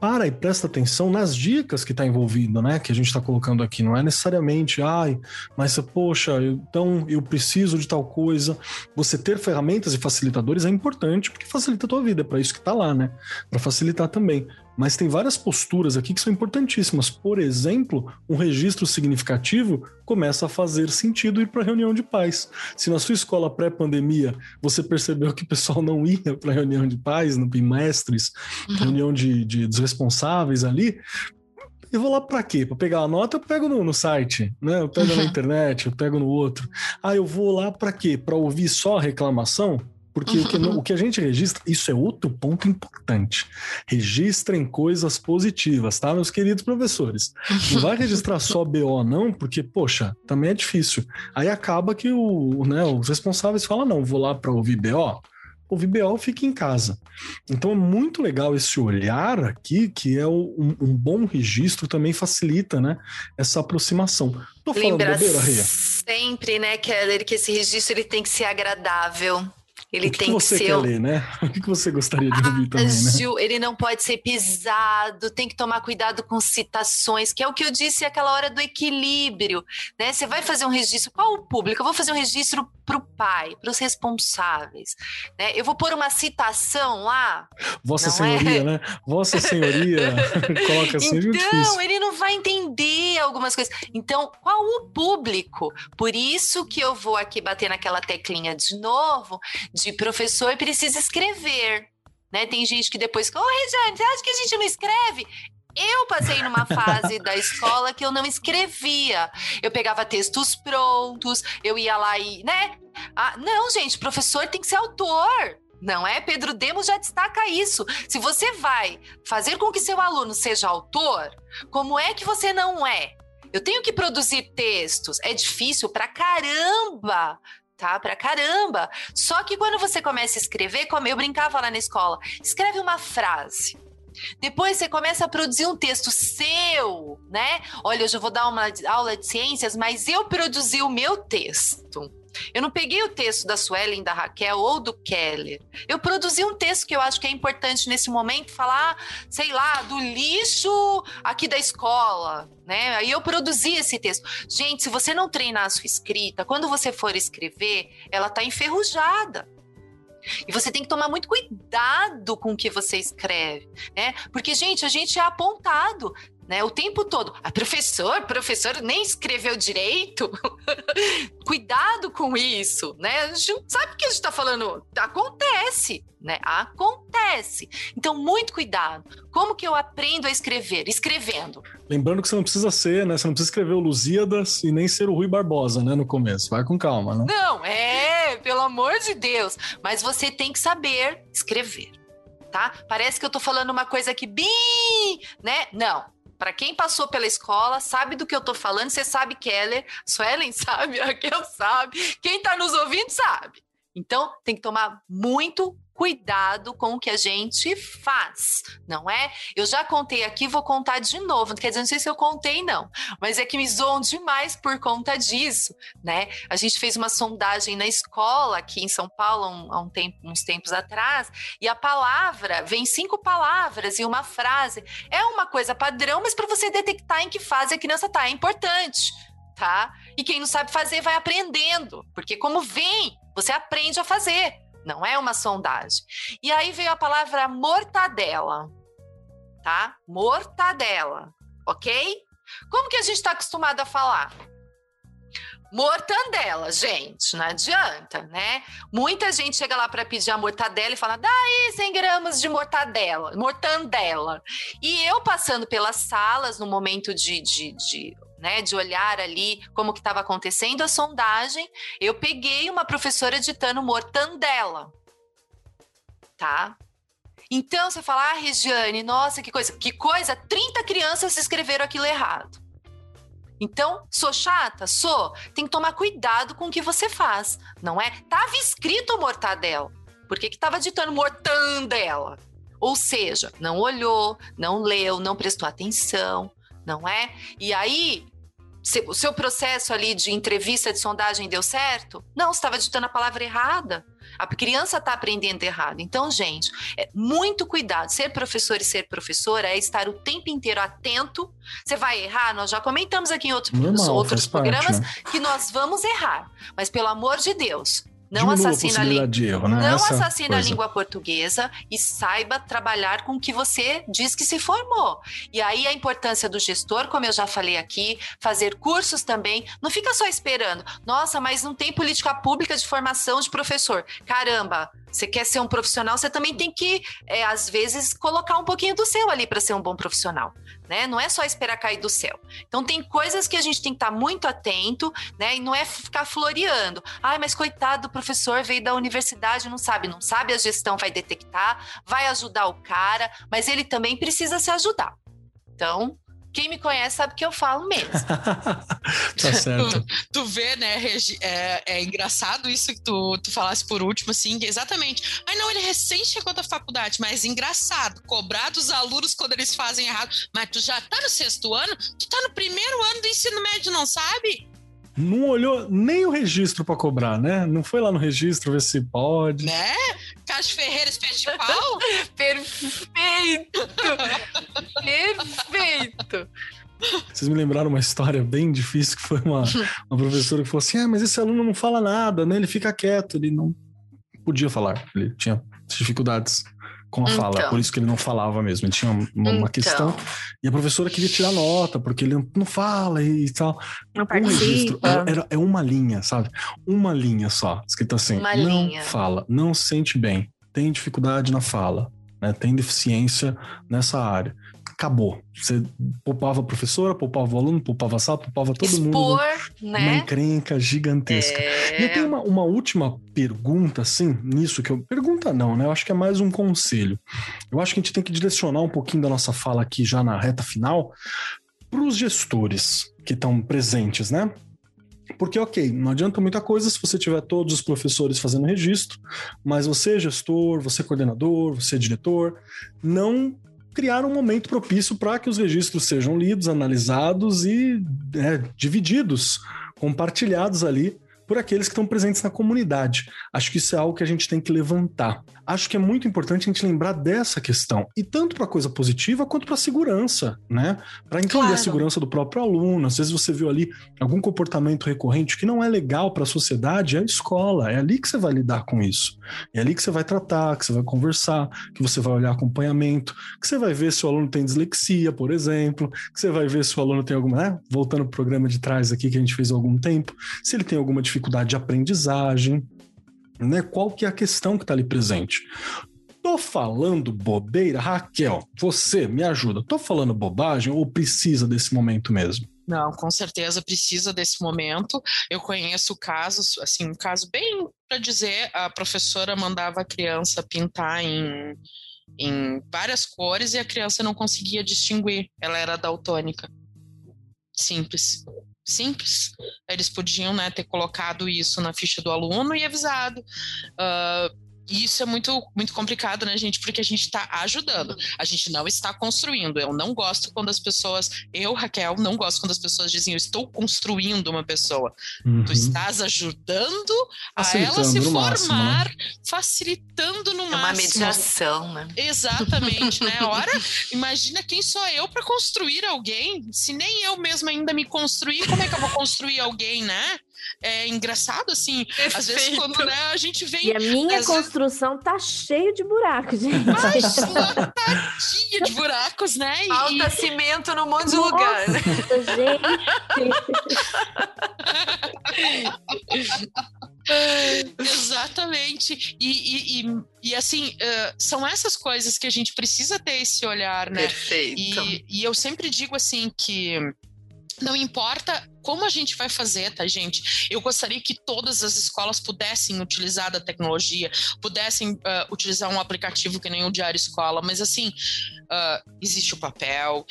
para e presta atenção nas dicas que está envolvido, né? Que a gente está colocando aqui. Não é necessariamente, ai, mas poxa, então eu preciso de tal coisa. Você ter ferramentas e facilitadores é importante porque facilita a tua vida, é para isso que está lá, né? Para facilitar também. Mas tem várias posturas aqui que são importantíssimas. Por exemplo, um registro significativo começa a fazer sentido ir para reunião de pais. Se na sua escola pré-pandemia você percebeu que o pessoal não ia para reunião de pais, no bimestres, uhum. reunião de, de dos responsáveis ali, eu vou lá para quê? Para pegar a nota, eu pego no, no site, né? Eu pego uhum. na internet, eu pego no outro. Ah, eu vou lá para quê? Para ouvir só reclamação? Porque o, que, o que a gente registra, isso é outro ponto importante. Registrem coisas positivas, tá, meus queridos professores? Não vai registrar só BO, não, porque, poxa, também é difícil. Aí acaba que o, né, os responsáveis falam: não, vou lá para ouvir BO. Ouvir BO fica em casa. Então é muito legal esse olhar aqui, que é um, um bom registro, também facilita né, essa aproximação. Tô falando Lembra bobeira, sempre, né, Keller, que esse registro ele tem que ser agradável. Ele o que tem que você que ser. Quer ler, né? <laughs> O que, você gostaria de ouvir também, né? Ele não pode ser pisado, tem que tomar cuidado com citações, que é o que eu disse aquela hora do equilíbrio. Né? Você vai fazer um registro, qual o público? Eu vou fazer um registro para o pai, para os responsáveis. Né? Eu vou pôr uma citação lá. Vossa é? Senhoria, é? né? Vossa Senhoria, <laughs> coloca assim. É então, ele não vai entender algumas coisas. Então, qual o público? Por isso que eu vou aqui bater naquela teclinha de novo de professor precisa escrever. Né? Tem gente que depois, ô oh, Regiane, você acha que a gente não escreve? Eu passei numa fase da escola que eu não escrevia. Eu pegava textos prontos, eu ia lá e, né? Ah, não, gente, professor tem que ser autor. Não é? Pedro Demos já destaca isso. Se você vai fazer com que seu aluno seja autor, como é que você não é? Eu tenho que produzir textos. É difícil pra caramba tá? Pra caramba. Só que quando você começa a escrever, como eu brincava lá na escola, escreve uma frase. Depois você começa a produzir um texto seu, né? Olha, eu já vou dar uma aula de ciências, mas eu produzi o meu texto. Eu não peguei o texto da Suelen, da Raquel ou do Keller. Eu produzi um texto que eu acho que é importante nesse momento falar, sei lá, do lixo aqui da escola, né? Aí eu produzi esse texto. Gente, se você não treinar a sua escrita, quando você for escrever, ela tá enferrujada. E você tem que tomar muito cuidado com o que você escreve, né? Porque, gente, a gente é apontado né? O tempo todo. A ah, professor, professor nem escreveu direito. <laughs> Cuidado com isso, né? A gente sabe o que a gente está falando. Acontece, né? Acontece. Então, muito cuidado. Como que eu aprendo a escrever? Escrevendo. Lembrando que você não precisa ser, né? Você não precisa escrever o Lusíadas e nem ser o Rui Barbosa, né? No começo. Vai com calma, né? Não, é, pelo pelo amor de Deus. Mas você tem que saber escrever, tá? Parece que eu tô falando uma coisa aqui bem, né? Não. Para quem passou pela escola, sabe do que eu tô falando. Você sabe, Keller. Suelen sabe, <laughs> Raquel sabe. Quem tá nos ouvindo sabe. Então, tem que tomar muito cuidado com o que a gente faz, não é? Eu já contei aqui, vou contar de novo. Quer dizer, não sei se eu contei, não, mas é que me zoam demais por conta disso, né? A gente fez uma sondagem na escola aqui em São Paulo há um, tempo, uns tempos atrás, e a palavra, vem cinco palavras e uma frase. É uma coisa padrão, mas para você detectar em que fase a criança está, é importante. Tá? E quem não sabe fazer vai aprendendo, porque como vem, você aprende a fazer não é uma sondagem. E aí veio a palavra mortadela, tá? Mortadela, ok? Como que a gente está acostumado a falar? Mortandela, gente, não adianta, né? Muita gente chega lá para pedir a mortadela e fala, daí 100 gramas de mortadela, mortandela. E eu passando pelas salas no momento de, de, de né, de olhar ali como que estava acontecendo a sondagem, eu peguei uma professora ditando mortandela, tá? Então você fala, ah, Regiane, nossa, que coisa, que coisa, 30 crianças escreveram aquilo errado. Então, sou chata? Sou. Tem que tomar cuidado com o que você faz, não é? Tava escrito mortadela. Por que que tava ditando mortandela? Ou seja, não olhou, não leu, não prestou atenção, não é? E aí, o seu processo ali de entrevista, de sondagem deu certo? Não, você estava digitando a palavra errada. A criança está aprendendo errado. Então, gente, é muito cuidado. Ser professor e ser professora é estar o tempo inteiro atento. Você vai errar, nós já comentamos aqui em outros, Normal, outros programas parte, né? que nós vamos errar. Mas, pelo amor de Deus, não assassina de erro, né? não Essa assassina a língua portuguesa e saiba trabalhar com o que você diz que se formou. E aí a importância do gestor, como eu já falei aqui, fazer cursos também. Não fica só esperando. Nossa, mas não tem política pública de formação de professor. Caramba, você quer ser um profissional, você também tem que, é, às vezes, colocar um pouquinho do seu ali para ser um bom profissional. Né? Não é só esperar cair do céu. Então tem coisas que a gente tem que estar muito atento, né? E não é ficar floreando. Ai, mas coitado do professor veio da universidade, não sabe, não sabe, a gestão vai detectar, vai ajudar o cara, mas ele também precisa se ajudar. Então, quem me conhece sabe que eu falo mesmo. <laughs> tá certo. Tu vê, né, Regi, é, é engraçado isso que tu, tu falasse por último, assim, exatamente. Ai, não, ele recém chegou da faculdade, mas engraçado, cobrar dos alunos quando eles fazem errado. Mas tu já tá no sexto ano? Tu tá no primeiro ano do ensino médio, não sabe? Não olhou nem o registro para cobrar, né? Não foi lá no registro ver se pode. Né? Cássio Ferreira de Pau? <laughs> Perfeito! Perfeito! Vocês me lembraram uma história bem difícil que foi uma, uma professora que falou assim: ah, mas esse aluno não fala nada, né? Ele fica quieto, ele não podia falar, ele tinha dificuldades com a fala, Então. por isso que ele não falava mesmo. Ele tinha uma, uma Então. questão e a professora queria tirar nota, porque ele não, fala e tal. Não Um registro participa. era, era- é uma linha, sabe? Uma linha só, escrito assim: Uma não linha. fala, não se sente bem, tem dificuldade na fala, né? Tem deficiência nessa área. Acabou. Você poupava a professora, poupava o aluno, poupava a sala, poupava todo mundo. Expor, Uma né? encrenca gigantesca. E eu É... tenho uma, uma última pergunta, assim, nisso que eu. Pergunta não, né? Eu acho que é mais um conselho. Eu acho que a gente tem que direcionar um pouquinho da nossa fala aqui já na reta final para os gestores que estão presentes, né? Porque, ok, não adianta muita coisa se você tiver todos os professores fazendo registro, mas você, gestor, você, coordenador, você, diretor, não criar um momento propício para que os registros sejam lidos, analisados e é, divididos, compartilhados ali por aqueles que estão presentes na comunidade. Acho que isso é algo que a gente tem que levantar. Acho que é muito importante a gente lembrar dessa questão, e tanto para coisa positiva quanto para segurança, né? Para entender Claro. a segurança do próprio aluno. Às vezes você viu ali algum comportamento recorrente que não é legal para a sociedade, é a escola, é ali que você vai lidar com isso. É ali que você vai tratar, que você vai conversar, que você vai olhar acompanhamento, que você vai ver se o aluno tem dislexia, por exemplo, que você vai ver se o aluno tem alguma, né? Voltando pro programa de trás aqui que a gente fez há algum tempo, se ele tem alguma dificuldade de aprendizagem, né? Qual que é a questão que está ali presente? Tô falando bobeira, Raquel, você me ajuda. Tô falando bobagem ou precisa desse momento mesmo? Não, com certeza precisa desse momento. Eu conheço casos, assim, um caso bem para dizer, a professora mandava a criança pintar em, em várias cores e a criança não conseguia distinguir. Ela era daltônica. Simples. Simples. Eles podiam né, ter colocado isso na ficha do aluno e avisado. Uh, e isso é muito, muito complicado, né, gente? Porque a gente está ajudando, a gente não está construindo. Eu não gosto quando as pessoas, eu, Raquel, não gosto quando as pessoas dizem eu estou construindo uma pessoa. Uhum. Tu estás ajudando a ela se formar, máximo, né? facilitando no é máximo. Uma mediação, né? Exatamente, né? <laughs> Ora, imagina quem sou eu para construir alguém? Se nem eu mesma ainda me construí, como é que eu vou construir alguém, né? É engraçado, assim. Perfeito. Às vezes, quando né, a gente vem. E a minha construção vezes... tá cheio de buracos, gente. Ai, lotadinha de buracos, né? Falta e... cimento num monte de Nossa, lugar. Gente. <laughs> Exatamente. E, e, e, e assim, uh, são essas coisas que a gente precisa ter esse olhar, né? Perfeito. E, e eu sempre digo assim que não importa como a gente vai fazer, tá, gente? Eu gostaria que todas as escolas pudessem utilizar da tecnologia, pudessem uh, utilizar um aplicativo que nem o Diário Escola, mas assim, uh, existe o papel,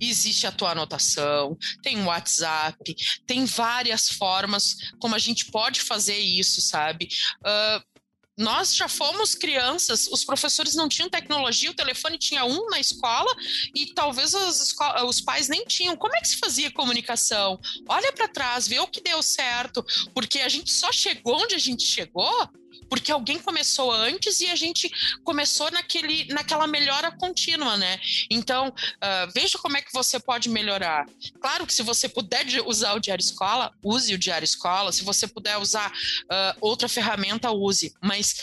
existe a tua anotação, tem o WhatsApp, tem várias formas como a gente pode fazer isso, sabe? Uh, nós já fomos crianças, os professores não tinham tecnologia, o telefone tinha um na escola e talvez os, os pais nem tinham. Como é que se fazia comunicação? Olha para trás, vê o que deu certo, porque a gente só chegou onde a gente chegou porque alguém começou antes e a gente começou naquele, naquela melhora contínua, né? Então, uh, veja como é que você pode melhorar. Claro que se você puder usar o Diário Escola, use o Diário Escola. Se você puder usar uh, outra ferramenta, use. Mas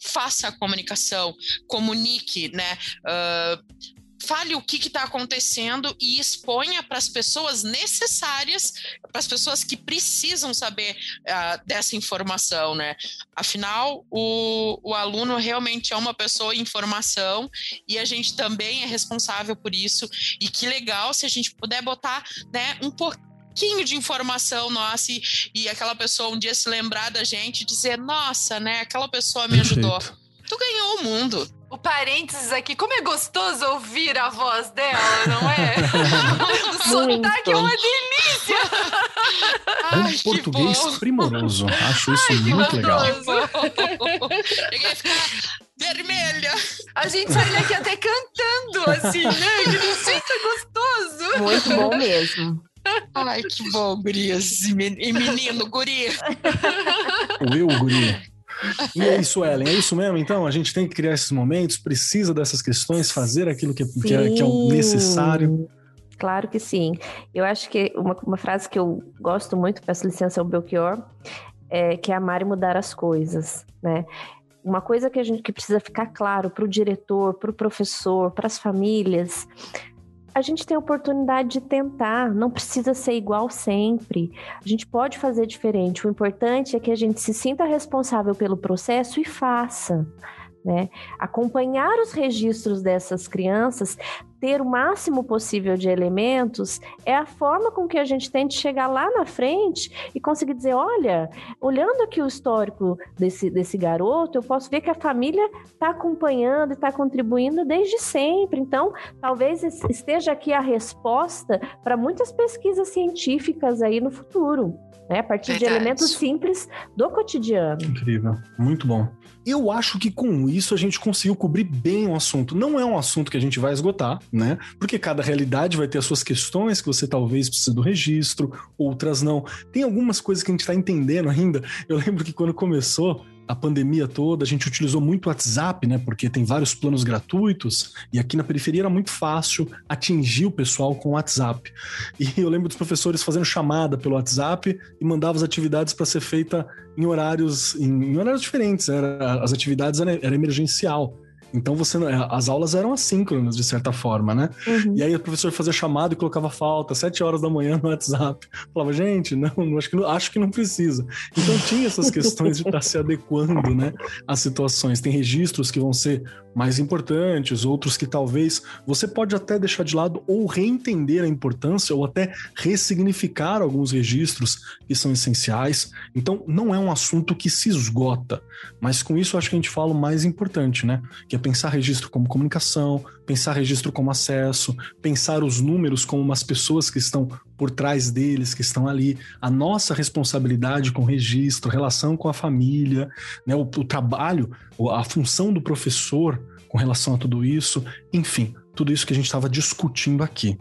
faça a comunicação, comunique, né? Uh, fale o que está acontecendo e exponha para as pessoas necessárias, para as pessoas que precisam saber uh, dessa informação, né? Afinal, o, o aluno realmente é uma pessoa em formação e a gente também é responsável por isso. E que legal se a gente puder botar né, um pouquinho de informação nossa e, e, aquela pessoa um dia se lembrar da gente e dizer, nossa, né, aquela pessoa me Perfeito. ajudou. Tu ganhou o mundo o parênteses aqui, como é gostoso ouvir a voz dela, não é? <laughs> o sotaque é uma delícia! <laughs> Um português primoroso. Acho isso Ai, muito legal. Ficar vermelha. A gente sai daqui até cantando, assim, né? Que jeito gostoso. Muito bom mesmo. Ai, que bom, gurias. E menino, guri. O eu, guri. E é isso, Ellen, é isso mesmo? Então, a gente tem que criar esses momentos, precisa dessas questões, fazer aquilo que, é, que, é, que é necessário. Claro que sim. Eu acho que uma, uma frase que eu gosto muito, peço licença ao Belchior, é que é amar e mudar as coisas, né? Uma coisa que a gente que precisa ficar claro para o diretor, para o professor, para as famílias, a gente tem a oportunidade de tentar, não precisa ser igual sempre. A gente pode fazer diferente. O importante é que a gente se sinta responsável pelo processo e faça. Né? Acompanhar os registros dessas crianças, ter o máximo possível de elementos, é a forma com que a gente tem de chegar lá na frente e conseguir dizer: olha, olhando aqui o histórico desse, desse garoto, eu posso ver que a família está acompanhando e está contribuindo desde sempre. Então, talvez esteja aqui a resposta para muitas pesquisas científicas aí no futuro. Né, a partir Verdade. de elementos simples do cotidiano. Incrível, muito bom. Eu acho que com isso a gente conseguiu cobrir bem o assunto. Não é um assunto que a gente vai esgotar, né? Porque cada realidade vai ter as suas questões que você talvez precise do registro, outras não. Tem algumas coisas que a gente está entendendo ainda. Eu lembro que quando começou, a pandemia toda, a gente utilizou muito o WhatsApp, né? Porque tem vários planos gratuitos e aqui na periferia era muito fácil atingir o pessoal com o WhatsApp. E eu lembro dos professores fazendo chamada pelo WhatsApp e mandavam as atividades para ser feita em horários em, horários diferentes. Era, as atividades era, era emergencial. Então você as aulas eram assíncronas, de certa forma, né? Uhum. E aí o professor fazia chamada e colocava falta, sete horas da manhã no WhatsApp. Falava, gente, não, acho que não, acho que não precisa. Então tinha essas questões de estar se adequando, né? Às situações. Tem registros que vão ser mais importantes, outros que talvez você pode até deixar de lado ou reentender a importância ou até ressignificar alguns registros que são essenciais. Então, não é um assunto que se esgota, mas com isso acho que a gente fala o mais importante, né? Que é pensar registro como comunicação, pensar registro como acesso, pensar os números como umas pessoas que estão por trás deles, que estão ali, a nossa responsabilidade com registro, relação com a família, né, o, o trabalho, a função do professor com relação a tudo isso, enfim, tudo isso que a gente estava discutindo aqui.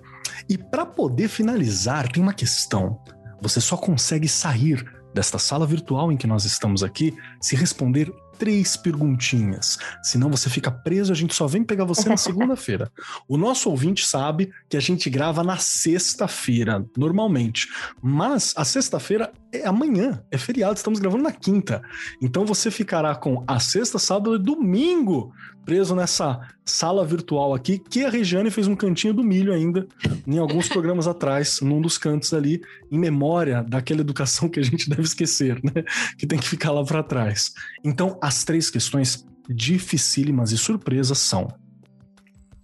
E para poder finalizar, tem uma questão. Você só consegue sair desta sala virtual em que nós estamos aqui se responder três perguntinhas. Senão você fica preso, a gente só vem pegar você na <laughs> segunda-feira. O nosso ouvinte sabe que a gente grava na sexta-feira, normalmente. Mas a sexta-feira é amanhã, é feriado, estamos gravando na quinta. Então você ficará com a sexta, sábado e domingo preso nessa sala virtual aqui, que a Regiane fez um cantinho do milho ainda, em alguns programas <laughs> atrás, num dos cantos ali, em memória daquela educação que a gente deve esquecer, né? Que tem que ficar lá para trás. Então, as três questões dificílimas e surpresas são: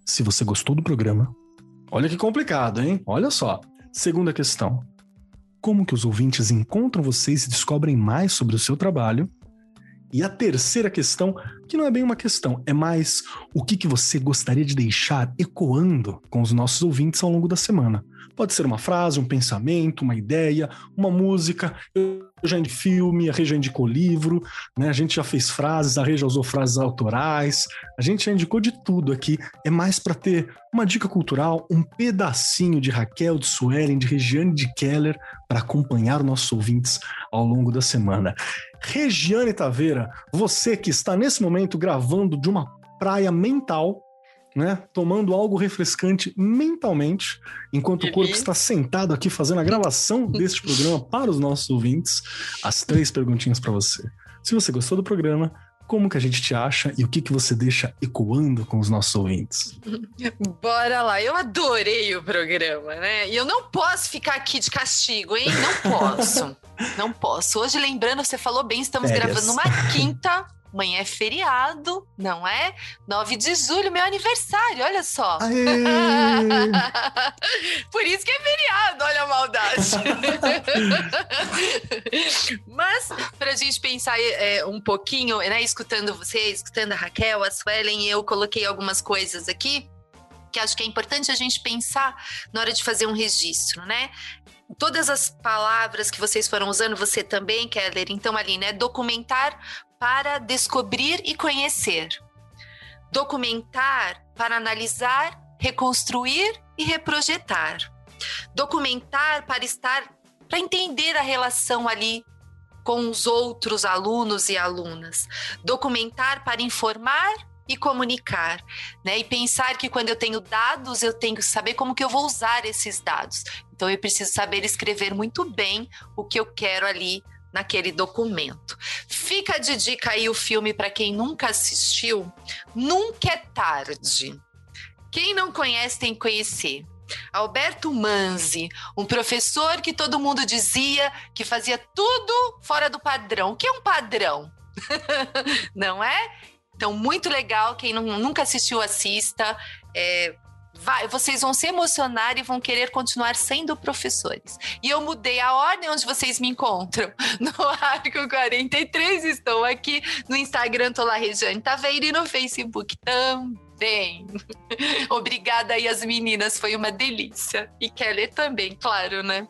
se você gostou do programa, olha que complicado, hein? Olha só. Segunda questão: como que os ouvintes encontram vocês e descobrem mais sobre o seu trabalho? E a terceira questão, que não é bem uma questão, é mais o que, que você gostaria de deixar ecoando com os nossos ouvintes ao longo da semana. Pode ser uma frase, um pensamento, uma ideia, uma música. Eu já indico filme, a Rê indicou livro, né? A gente já fez frases, a Rê usou frases autorais, a gente já indicou de tudo aqui. É mais para ter uma dica cultural, um pedacinho de Raquel, de Suelen, de Regiane de Keller para acompanhar nossos ouvintes ao longo da semana. Regiane Taveira, você que está nesse momento gravando de uma praia mental, né? Tomando algo refrescante mentalmente, enquanto o corpo está sentado aqui fazendo a gravação deste programa para os nossos ouvintes. As três perguntinhas para você. Se você gostou do programa, como que a gente te acha e o que que você deixa ecoando com os nossos ouvintes? Bora lá, eu adorei o programa, né? E eu não posso ficar aqui de castigo, hein? Não posso. <laughs> não posso. Hoje, lembrando, você falou bem, estamos Férias. gravando numa quinta. Amanhã é feriado, não é? 9 de julho, meu aniversário, olha só. <laughs> Por isso que é feriado, olha a maldade. <laughs> Mas, para a gente pensar é, um pouquinho, né, escutando você, escutando a Raquel, a Suelen, eu coloquei algumas coisas aqui que acho que é importante a gente pensar na hora de fazer um registro, né? Todas as palavras que vocês foram usando, você também, Keller, então ali, né? Documentar para descobrir e conhecer. Documentar para analisar, reconstruir e reprojetar. Documentar para estar para entender a relação ali com os outros alunos e alunas. Documentar para informar e comunicar, né? E pensar que quando eu tenho dados, eu tenho que saber como que eu vou usar esses dados. Então eu preciso saber escrever muito bem o que eu quero ali naquele documento. Fica de dica aí o filme para quem nunca assistiu. Nunca é tarde. Quem não conhece tem que conhecer. Alberto Manzi, um professor que todo mundo dizia que fazia tudo fora do padrão. O que é um padrão? <laughs> não é? Então, muito legal. Quem não, nunca assistiu, assista. É, vai, vocês vão se emocionar e vão querer continuar sendo professores. E eu mudei a ordem onde vocês me encontram. <laughs> No Arco 43, estou aqui. No Instagram, tô lá, Regiane Taveira, e no Facebook também. <laughs> Obrigada aí as meninas, foi uma delícia. E Kelly também, claro, né?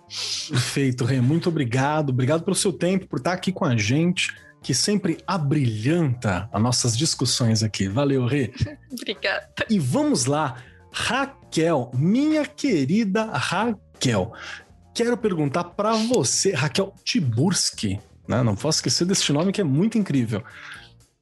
Perfeito, Rê, muito obrigado. Obrigado pelo seu tempo, por estar aqui com a gente que sempre abrilhanta as nossas discussões aqui. Valeu, Rê. <laughs> Obrigada. E vamos lá Raquel, minha querida Raquel, quero perguntar para você, Raquel Tiburski, né? Não posso esquecer deste nome que é muito incrível.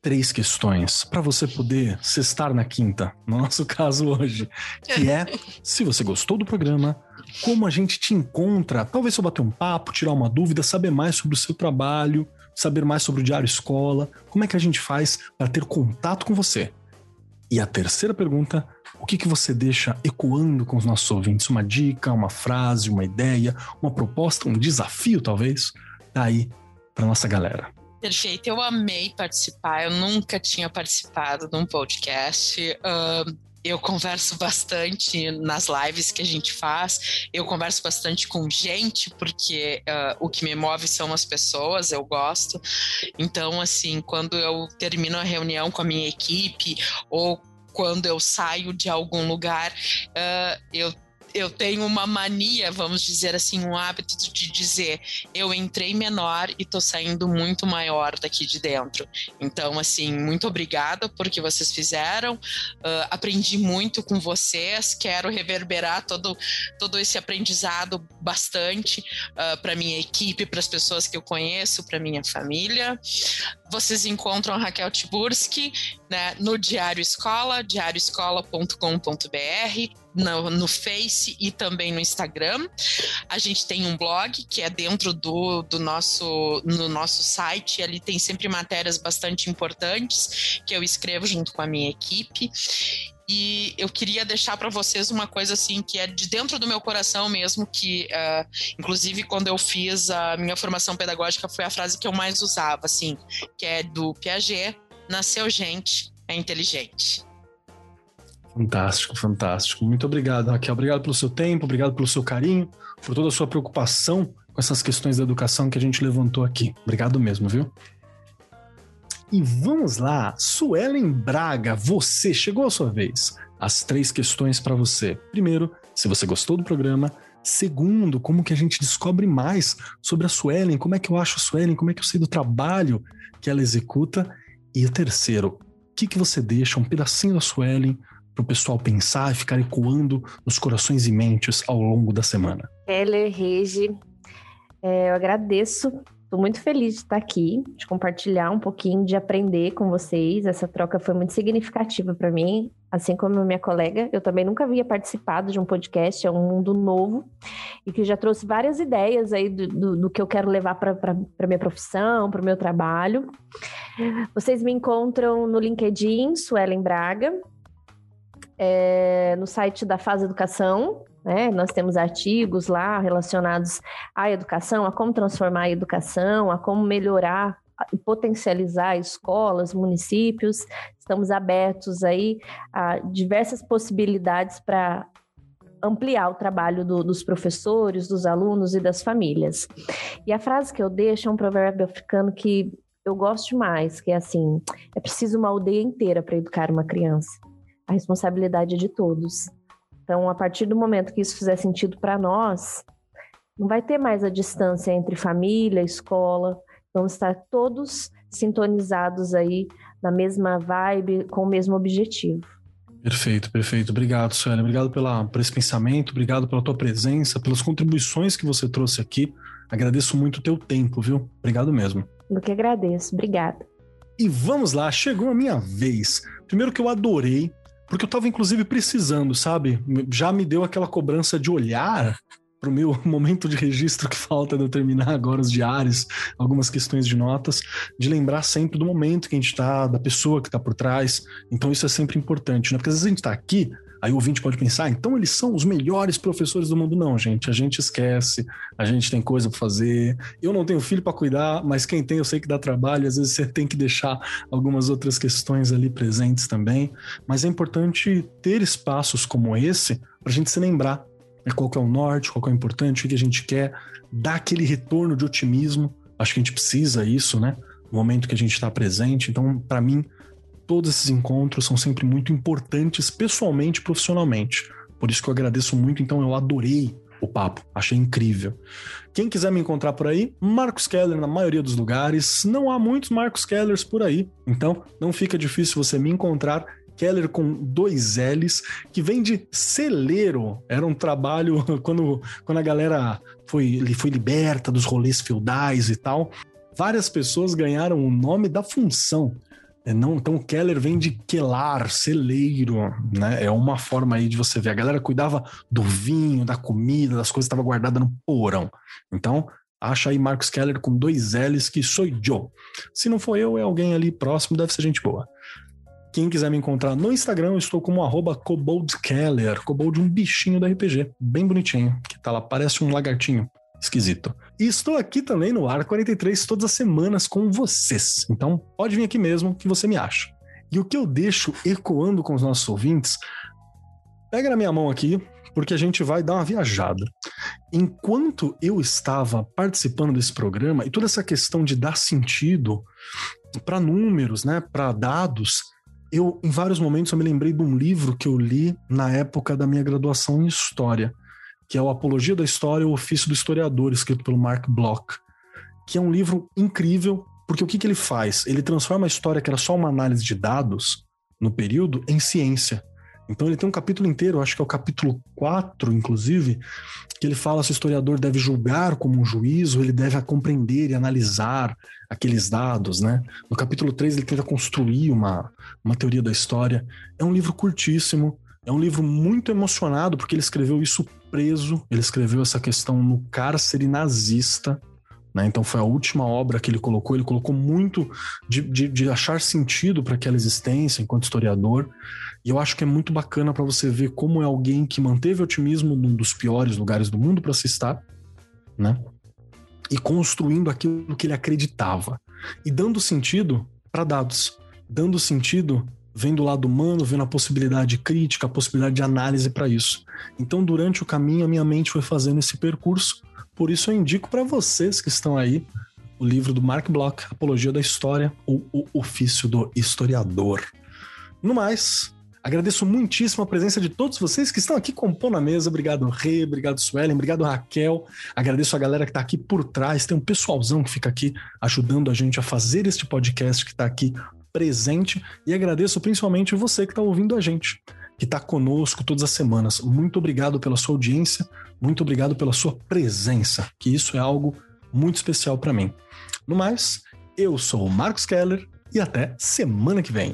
Três questões para você poder se estar na quinta, no nosso <laughs> caso hoje, que é se você gostou do programa, como a gente te encontra, talvez eu bater um papo, tirar uma dúvida, saber mais sobre o seu trabalho, saber mais sobre o Diário Escola, como é que a gente faz para ter contato com você? E a terceira pergunta, o que, que você deixa ecoando com os nossos ouvintes? Uma dica, uma frase, uma ideia, uma proposta, um desafio, talvez? Tá para nossa galera. Perfeito, eu amei participar. Eu nunca tinha participado de um podcast. Uh, eu converso bastante nas lives que a gente faz, eu converso bastante com gente, porque uh, o que me move são as pessoas, eu gosto. Então, assim, quando eu termino a reunião com a minha equipe ou quando eu saio de algum lugar, uh, eu eu tenho uma mania, vamos dizer assim, um hábito de dizer, eu entrei menor e tô saindo muito maior daqui de dentro. Então, assim, muito obrigada por que vocês fizeram. Uh, aprendi muito com vocês, quero reverberar todo, todo esse aprendizado bastante uh, ah, para minha equipe, para as pessoas que eu conheço, para minha família. Vocês encontram a Raquel Tiburski né, no Diário Escola, diarioescola.com.br, no, no Face e também no Instagram. A gente tem um blog que é dentro do, do nosso, no nosso site, ali tem sempre matérias bastante importantes que eu escrevo junto com a minha equipe. E eu queria deixar para vocês uma coisa assim que é de dentro do meu coração mesmo, que uh, inclusive quando eu fiz a minha formação pedagógica foi a frase que eu mais usava, assim, que é do Piaget: nasceu gente, é inteligente. Fantástico, fantástico. Muito obrigado, Raquel. Obrigado pelo seu tempo, obrigado pelo seu carinho, por toda a sua preocupação com essas questões da educação que a gente levantou aqui. Obrigado mesmo, viu? E vamos lá, Suelen Braga, você chegou a sua vez. As três questões para você. Primeiro, se você gostou do programa. Segundo, como que a gente descobre mais sobre a Suelen, como é que eu acho a Suelen, como é que eu sei do trabalho que ela executa. E o terceiro, o que, que você deixa, um pedacinho da Suelen, para o pessoal pensar e ficar ecoando nos corações e mentes ao longo da semana? Heller, Regi, é, eu agradeço Estou muito feliz de estar aqui, de compartilhar um pouquinho, de aprender com vocês. Essa troca foi muito significativa para mim, assim como minha colega. Eu também nunca havia participado de um podcast, é um mundo novo e que já trouxe várias ideias aí do, do, do que eu quero levar para a minha profissão, para o meu trabalho. Vocês me encontram no LinkedIn, Suelen Braga, é, no site da Faz Educação, né? Nós temos artigos lá relacionados à educação, a como transformar a educação, a como melhorar e potencializar escolas, municípios. Estamos abertos aí a diversas possibilidades para ampliar o trabalho do, dos professores, dos alunos e das famílias. E a frase que eu deixo é um provérbio africano que eu gosto demais, que é assim: é preciso uma aldeia inteira para educar uma criança. A responsabilidade é de todos. Então, a partir do momento que isso fizer sentido para nós, não vai ter mais a distância entre família, escola, vamos estar todos sintonizados aí na mesma vibe, com o mesmo objetivo. Perfeito, perfeito. Obrigado, Sueli. Obrigado pela, por esse pensamento, obrigado pela tua presença, pelas contribuições que você trouxe aqui. Agradeço muito o teu tempo, viu? Obrigado mesmo. Eu que agradeço. Obrigada. E vamos lá, chegou a minha vez. Primeiro que eu adorei porque eu tava, inclusive, precisando, sabe? Já me deu aquela cobrança de olhar para o meu <laughs> momento de registro que falta de eu terminar agora os diários, algumas questões de notas, de lembrar sempre do momento que a gente está, da pessoa que está por trás. Então isso é sempre importante, né? Porque às vezes a gente está aqui Aí o ouvinte pode pensar, ah, então eles são os melhores professores do mundo. Não, gente, a gente esquece, a gente tem coisa para fazer. Eu não tenho filho para cuidar, mas quem tem eu sei que dá trabalho, às vezes você tem que deixar algumas outras questões ali presentes também. Mas é importante ter espaços como esse para a gente se lembrar né, qual é o norte, qual é o importante, o que a gente quer, dar aquele retorno de otimismo. Acho que a gente precisa isso, né? No momento que a gente está presente. Então, para mim, todos esses encontros são sempre muito importantes pessoalmente e profissionalmente. Por isso que eu agradeço muito, então eu adorei o papo, achei incrível. Quem quiser me encontrar por aí, Marcos Keller na maioria dos lugares. Não há muitos Marcos Kellers por aí, então não fica difícil você me encontrar. Keller com dois L's, que vem de celeiro. Era um trabalho <laughs> quando, quando a galera foi, foi liberta dos rolês feudais e tal. Várias pessoas ganharam o nome da função. É, não, então Keller vem de quelar, celeiro, né? É uma forma aí de você ver. A galera cuidava do vinho, da comida, das coisas que estavam guardadas no porão. Então, acha aí Marcos Keller com dois L's que sou Joe. Se não for eu, é alguém ali próximo, deve ser gente boa. Quem quiser me encontrar no Instagram, eu estou como arroba koboldkeller, kobold um bichinho da RPG, bem bonitinho, que tá lá, parece um lagartinho esquisito. E estou aqui também no Ar 43 todas as semanas com vocês. Então pode vir aqui mesmo que você me acha. E o que eu deixo ecoando com os nossos ouvintes, pega na minha mão aqui, porque a gente vai dar uma viajada. Enquanto eu estava participando desse programa e toda essa questão de dar sentido para números, né, para dados, eu em vários momentos eu me lembrei de um livro que eu li na época da minha graduação em história que é o Apologia da História, o Ofício do Historiador, escrito pelo Mark Bloch, que é um livro incrível, porque o que, que ele faz? Ele transforma a história, que era só uma análise de dados no período, em ciência. Então ele tem um capítulo inteiro, acho que é o capítulo 4, inclusive, que ele fala se o historiador deve julgar como um juízo, ele deve compreender e analisar aqueles dados, né? No capítulo 3 ele tenta construir uma, uma teoria da história. É um livro curtíssimo, é um livro muito emocionado, porque ele escreveu isso preso, ele escreveu essa questão no cárcere nazista, né? Então foi a última obra que ele colocou. Ele colocou muito de, de, de achar sentido para aquela existência enquanto historiador. E eu acho que é muito bacana para você ver como é alguém que manteve otimismo num dos piores lugares do mundo para se estar, né? E construindo aquilo que ele acreditava e dando sentido para dados, dando sentido vendo o lado humano, vendo a possibilidade crítica, a possibilidade de análise para isso. Então, durante o caminho, a minha mente foi fazendo esse percurso. Por isso, eu indico para vocês que estão aí o livro do Mark Bloch, Apologia da História, ou O Ofício do Historiador. No mais, agradeço muitíssimo a presença de todos vocês que estão aqui compondo a mesa. Obrigado, Rê, obrigado, Suelen, obrigado, Raquel. Agradeço a galera que está aqui por trás. Tem um pessoalzão que fica aqui ajudando a gente a fazer este podcast que está aqui presente e agradeço principalmente você que está ouvindo a gente, que está conosco todas as semanas. Muito obrigado pela sua audiência, muito obrigado pela sua presença, que isso é algo muito especial para mim. No mais, eu sou o Marcos Keller e até semana que vem.